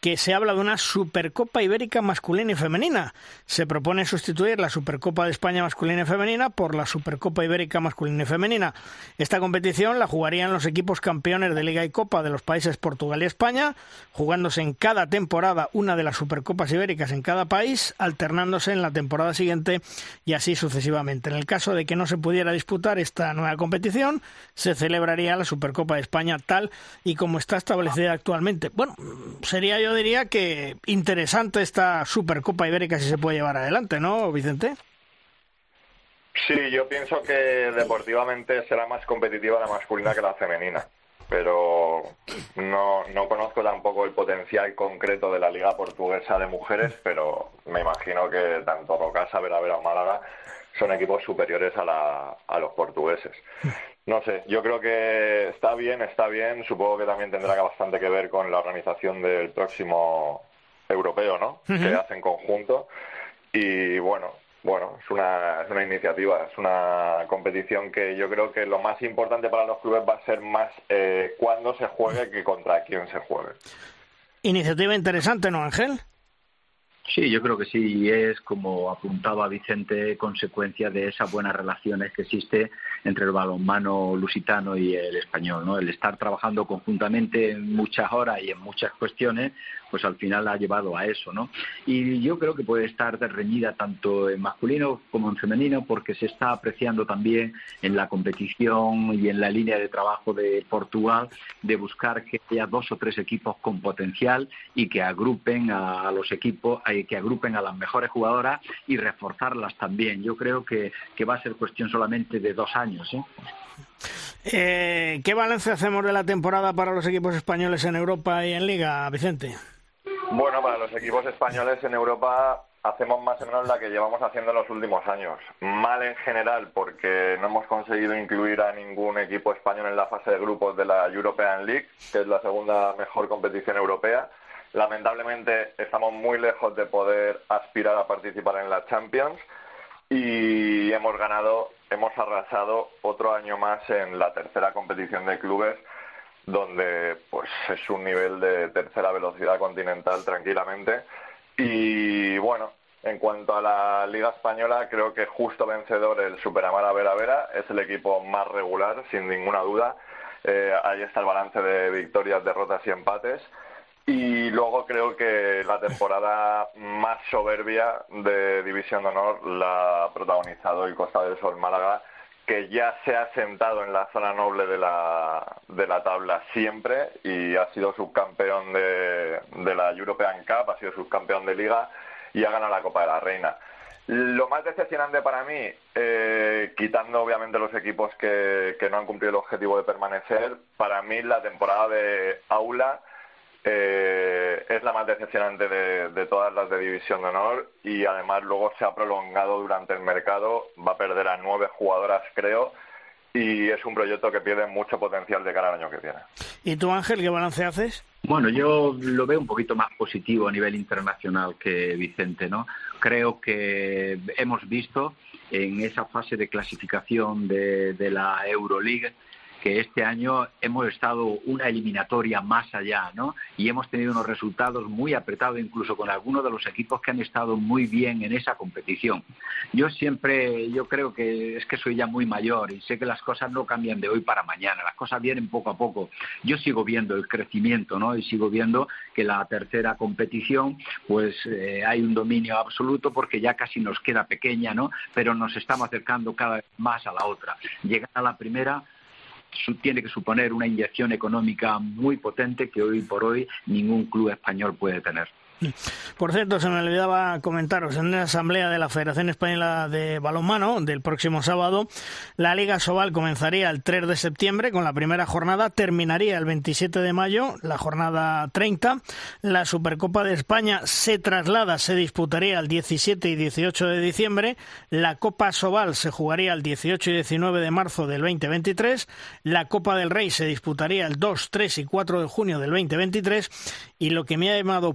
que se habla de una Supercopa Ibérica masculina y femenina. Se propone sustituir la Supercopa de España masculina y femenina por la Supercopa Ibérica masculina y femenina. Esta competición la jugarían los equipos campeones de Liga y Copa de los países Portugal y España, jugándose en cada temporada una de las Supercopas Ibéricas en cada país, alternándose en la temporada siguiente y así sucesivamente. En el caso de que no se pudiera disputar esta nueva competición, se celebraría la Supercopa de España tal y como está establecida actualmente. Bueno, sería yo diría que interesante esta Supercopa Ibérica si se puede llevar adelante, ¿no, Vicente? Sí, yo pienso que deportivamente será más competitiva la masculina que la femenina, pero no, no conozco tampoco el potencial concreto de la Liga Portuguesa de Mujeres, pero me imagino que tanto Rocasa, Vera o Málaga son equipos superiores a, la, a los portugueses. No sé, yo creo que está bien, está bien. Supongo que también tendrá bastante que ver con la organización del próximo europeo, ¿no? Que hacen conjunto. Y bueno, bueno, es una, es una iniciativa, es una competición que yo creo que lo más importante para los clubes va a ser más eh, cuándo se juegue que contra quién se juegue. Iniciativa interesante, ¿no, Ángel? Sí, yo creo que sí, y es como apuntaba Vicente, consecuencia de esas buenas relaciones que existe entre el balonmano lusitano y el español, ¿no? El estar trabajando conjuntamente en muchas horas y en muchas cuestiones, pues al final ha llevado a eso, ¿no? Y yo creo que puede estar reñida tanto en masculino como en femenino, porque se está apreciando también en la competición y en la línea de trabajo de Portugal de buscar que haya dos o tres equipos con potencial y que agrupen a los equipos, eh, que agrupen a las mejores jugadoras y reforzarlas también. Yo creo que, que va a ser cuestión solamente de dos años. ¿eh? Eh, ¿Qué balance hacemos de la temporada para los equipos españoles en Europa y en Liga, Vicente? Bueno, para los equipos españoles en Europa hacemos más o menos la que llevamos haciendo en los últimos años. Mal en general porque no hemos conseguido incluir a ningún equipo español en la fase de grupos de la European League, que es la segunda mejor competición europea. Lamentablemente estamos muy lejos de poder aspirar a participar en la Champions y hemos ganado, hemos arrasado otro año más en la tercera competición de clubes donde pues es un nivel de tercera velocidad continental tranquilamente. Y bueno en cuanto a la Liga Española creo que justo vencedor el Superamara Vera Vera es el equipo más regular sin ninguna duda. Eh, ahí está el balance de victorias derrotas y empates y luego creo que la temporada más soberbia de División de Honor la ha protagonizado el Costa del Sol Málaga que ya se ha sentado en la zona noble de la, de la tabla siempre y ha sido subcampeón de, de la European Cup, ha sido subcampeón de liga y ha ganado la Copa de la Reina. Lo más decepcionante para mí, eh, quitando obviamente los equipos que, que no han cumplido el objetivo de permanecer, para mí la temporada de Aula eh, es la más decepcionante de, todas las de División de Honor y además luego se ha prolongado durante el mercado, va a perder a nueve jugadoras creo y es un proyecto que pierde mucho potencial de cara al año que viene. ¿Y tú Ángel qué balance haces? Bueno, yo lo veo un poquito más positivo a nivel internacional que Vicente, ¿no? Creo que hemos visto en esa fase de clasificación de, de la Euroleague que este año hemos estado una eliminatoria más allá, ¿no? Y hemos tenido unos resultados muy apretados, incluso con algunos de los equipos que han estado muy bien en esa competición. Yo siempre, yo creo que es que soy ya muy mayor y sé que las cosas no cambian de hoy para mañana, las cosas vienen poco a poco. Yo sigo viendo el crecimiento, ¿no? Y sigo viendo que la tercera competición, pues eh, hay un dominio absoluto porque ya casi nos queda pequeña, ¿no? Pero nos estamos acercando cada vez más a la otra. Llegar a la primera tiene que suponer una inyección económica muy potente que hoy por hoy ningún club español puede tener. Por cierto, se me olvidaba comentaros, en la asamblea de la Federación Española de Balonmano del próximo sábado, la Liga Sobal comenzaría el 3 de septiembre con la primera jornada, terminaría el 27 de mayo, la jornada 30. La Supercopa de España se traslada, se disputaría el 17 y 18 de diciembre. La Copa Sobal se jugaría el 18 y 19 de marzo del 2023. La Copa del Rey se disputaría el 2, 3 y 4 de junio del 2023. Y lo que me ha llamado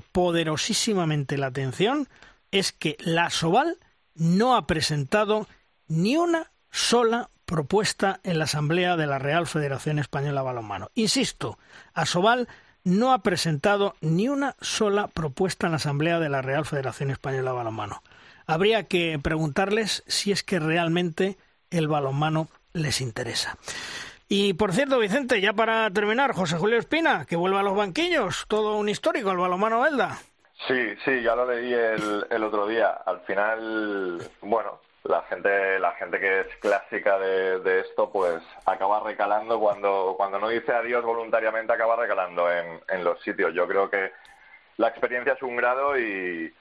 la atención es que la Soval no ha presentado ni una sola propuesta en la Asamblea de la Real Federación Española Balonmano. Insisto, Asobal no ha presentado ni una sola propuesta en la Asamblea de la Real Federación Española Balonmano. Habría que preguntarles si es que realmente el balonmano les interesa. Y por cierto, Vicente, ya para terminar, José Julio Espina, que vuelva a los banquillos, todo un histórico, el balonmano Belda. Sí, sí, ya lo leí el, el otro día. Al final, bueno, la gente, la gente que es clásica de, de, esto, pues acaba recalando cuando, cuando no dice adiós voluntariamente, acaba recalando en, en los sitios. Yo creo que la experiencia es un grado y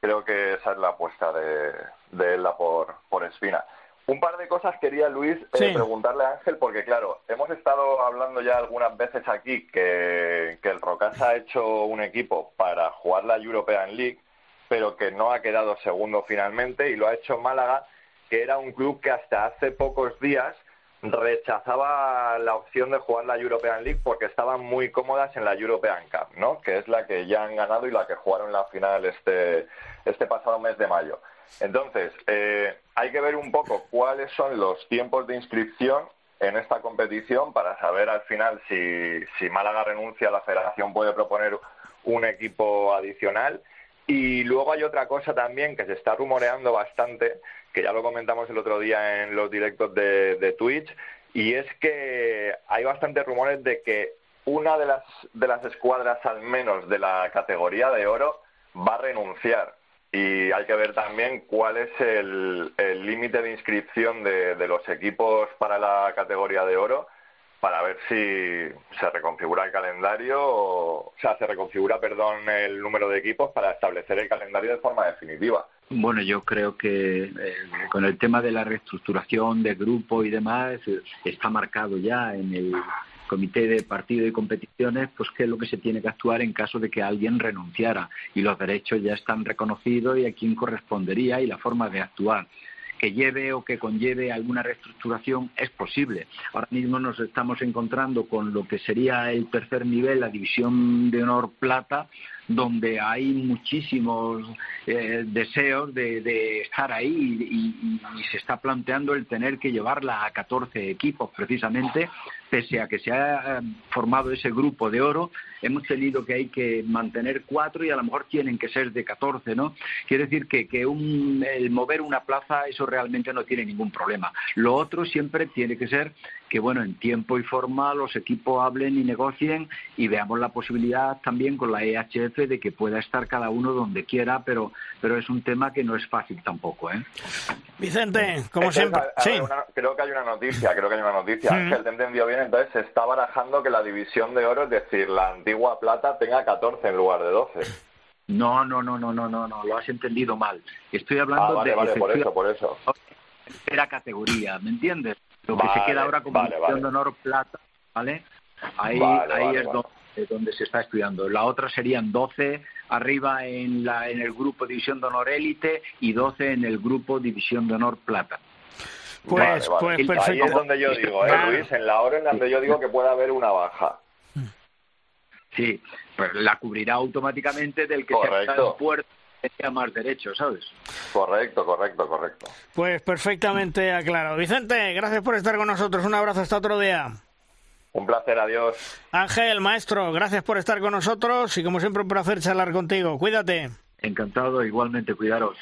creo que esa es la apuesta de, de por, por Espina. Un par de cosas quería, Luis, eh, preguntarle a Ángel, porque claro, hemos estado hablando ya algunas veces aquí que, que el Rocasa ha hecho un equipo para jugar la European League, pero que no ha quedado segundo finalmente, y lo ha hecho Málaga, que era un club que hasta hace pocos días rechazaba la opción de jugar la European League porque estaban muy cómodas en la European Cup, ¿no? Que es la que ya han ganado y la que jugaron la final este, este pasado mes de mayo. Entonces, eh, hay que ver un poco cuáles son los tiempos de inscripción en esta competición para saber al final si, si Málaga renuncia, la federación puede proponer un equipo adicional. Y luego hay otra cosa también que se está rumoreando bastante, que ya lo comentamos el otro día en los directos de, de Twitch, y es que hay bastantes rumores de que una de las, de las escuadras al menos de la categoría de oro va a renunciar y hay que ver también cuál es el límite de inscripción de, de, los equipos para la categoría de oro para ver si se reconfigura el calendario, o, sea, se reconfigura, perdón, el número de equipos para establecer el calendario de forma definitiva. Bueno, yo creo que eh, con el tema de la reestructuración de grupo y demás eh, está marcado ya en el comité de partido y competiciones, pues qué es lo que se tiene que actuar en caso de que alguien renunciara y los derechos ya están reconocidos y a quién correspondería y la forma de actuar que lleve o que conlleve alguna reestructuración es posible. Ahora mismo nos estamos encontrando con lo que sería el tercer nivel, la división de honor plata, donde hay muchísimos eh, deseos de, estar ahí y, se está planteando el tener que llevarla a 14 equipos precisamente, pese a que se ha eh, formado ese grupo de oro, hemos tenido que hay que mantener cuatro y a lo mejor tienen que ser de 14, ¿no? Quiere decir que, que el mover una plaza, eso realmente no tiene ningún problema. Lo otro siempre tiene que ser que, bueno, en tiempo y forma los equipos hablen y negocien y veamos la posibilidad también con la EHF de que pueda estar cada uno donde quiera, pero, pero es un tema que no es fácil tampoco, ¿eh? Vicente, como siempre. sí. creo que hay una noticia, creo que hay una noticia. Mm. Que te entendió bien, entonces se está barajando que la división de oro, es decir, la antigua plata, tenga 14 en lugar de 12. No, no, no, no, no, no, no, lo has entendido mal. Estoy hablando ah, de. Vale, por eso, por eso. Era categoría, ¿me entiendes? Lo que se queda ahora como división de honor plata, ¿vale? Ahí, ahí es donde, se está estudiando. La otra serían 12 arriba en, la, en el grupo división de honor élite y 12 en el grupo división de honor plata. Pues, pues perfecto. Ahí es donde yo digo, ¿eh, Luis? En la hora en donde yo digo que puede haber una baja. Sí, pues la cubrirá automáticamente del que Correcto. se ha puerto tenga más derechos, ¿sabes? Correcto, correcto, correcto. Pues perfectamente aclarado. Vicente, gracias por estar con nosotros. Un abrazo hasta otro día. Un placer, adiós. Ángel, maestro, gracias por estar con nosotros y como siempre un placer charlar contigo. Cuídate. Encantado, igualmente, cuidaros.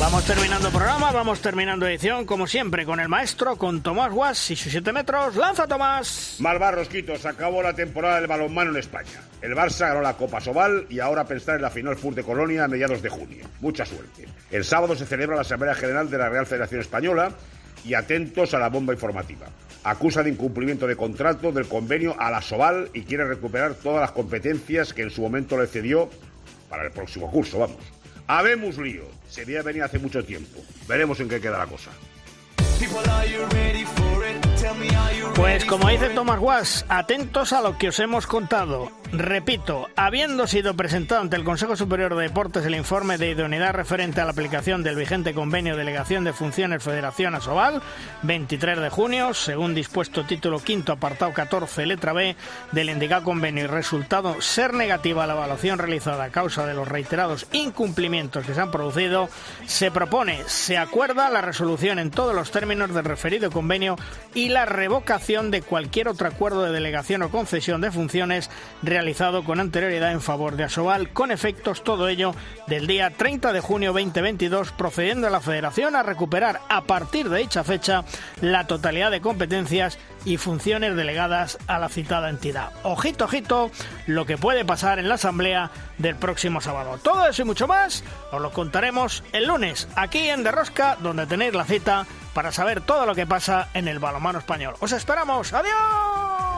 Vamos terminando programa, vamos terminando edición, como siempre, con el maestro, con Tomás Guas y sus 7 metros. ¡Lanza, Tomás! Malvar Rosquitos, acabó la temporada del balonmano en España. El Barça ganó la Copa Sobal y ahora pensar en la final Fur de Colonia a mediados de junio. Mucha suerte. El sábado se celebra la Asamblea General de la Real Federación Española y atentos a la bomba informativa. Acusa de incumplimiento de contrato del convenio a la Sobal y quiere recuperar todas las competencias que en su momento le cedió para el próximo curso, vamos. Habemos lío. Se veía venir hace mucho tiempo. Veremos en qué queda la cosa. Pues como dice Thomas Was, atentos a lo que os hemos contado. Repito, habiendo sido presentado ante el Consejo Superior de Deportes el informe de idoneidad referente a la aplicación del vigente convenio Delegación de Funciones Federación Asobal, 23 de junio, según dispuesto título quinto apartado 14, letra B del indicado convenio y resultado ser negativa la evaluación realizada a causa de los reiterados incumplimientos que se han producido, se propone, se acuerda la resolución en todos los términos del referido convenio y la revocación de cualquier otro acuerdo de delegación o concesión de funciones realizado con anterioridad en favor de Asobal, con efectos todo ello del día 30 de junio 2022, procediendo a la Federación a recuperar a partir de dicha fecha la totalidad de competencias y funciones delegadas a la citada entidad. Ojito, ojito, lo que puede pasar en la asamblea del próximo sábado. Todo eso y mucho más os lo contaremos el lunes aquí en Derrosca, donde tenéis la cita para saber todo lo que pasa en el balonmano español. Os esperamos. ¡Adiós!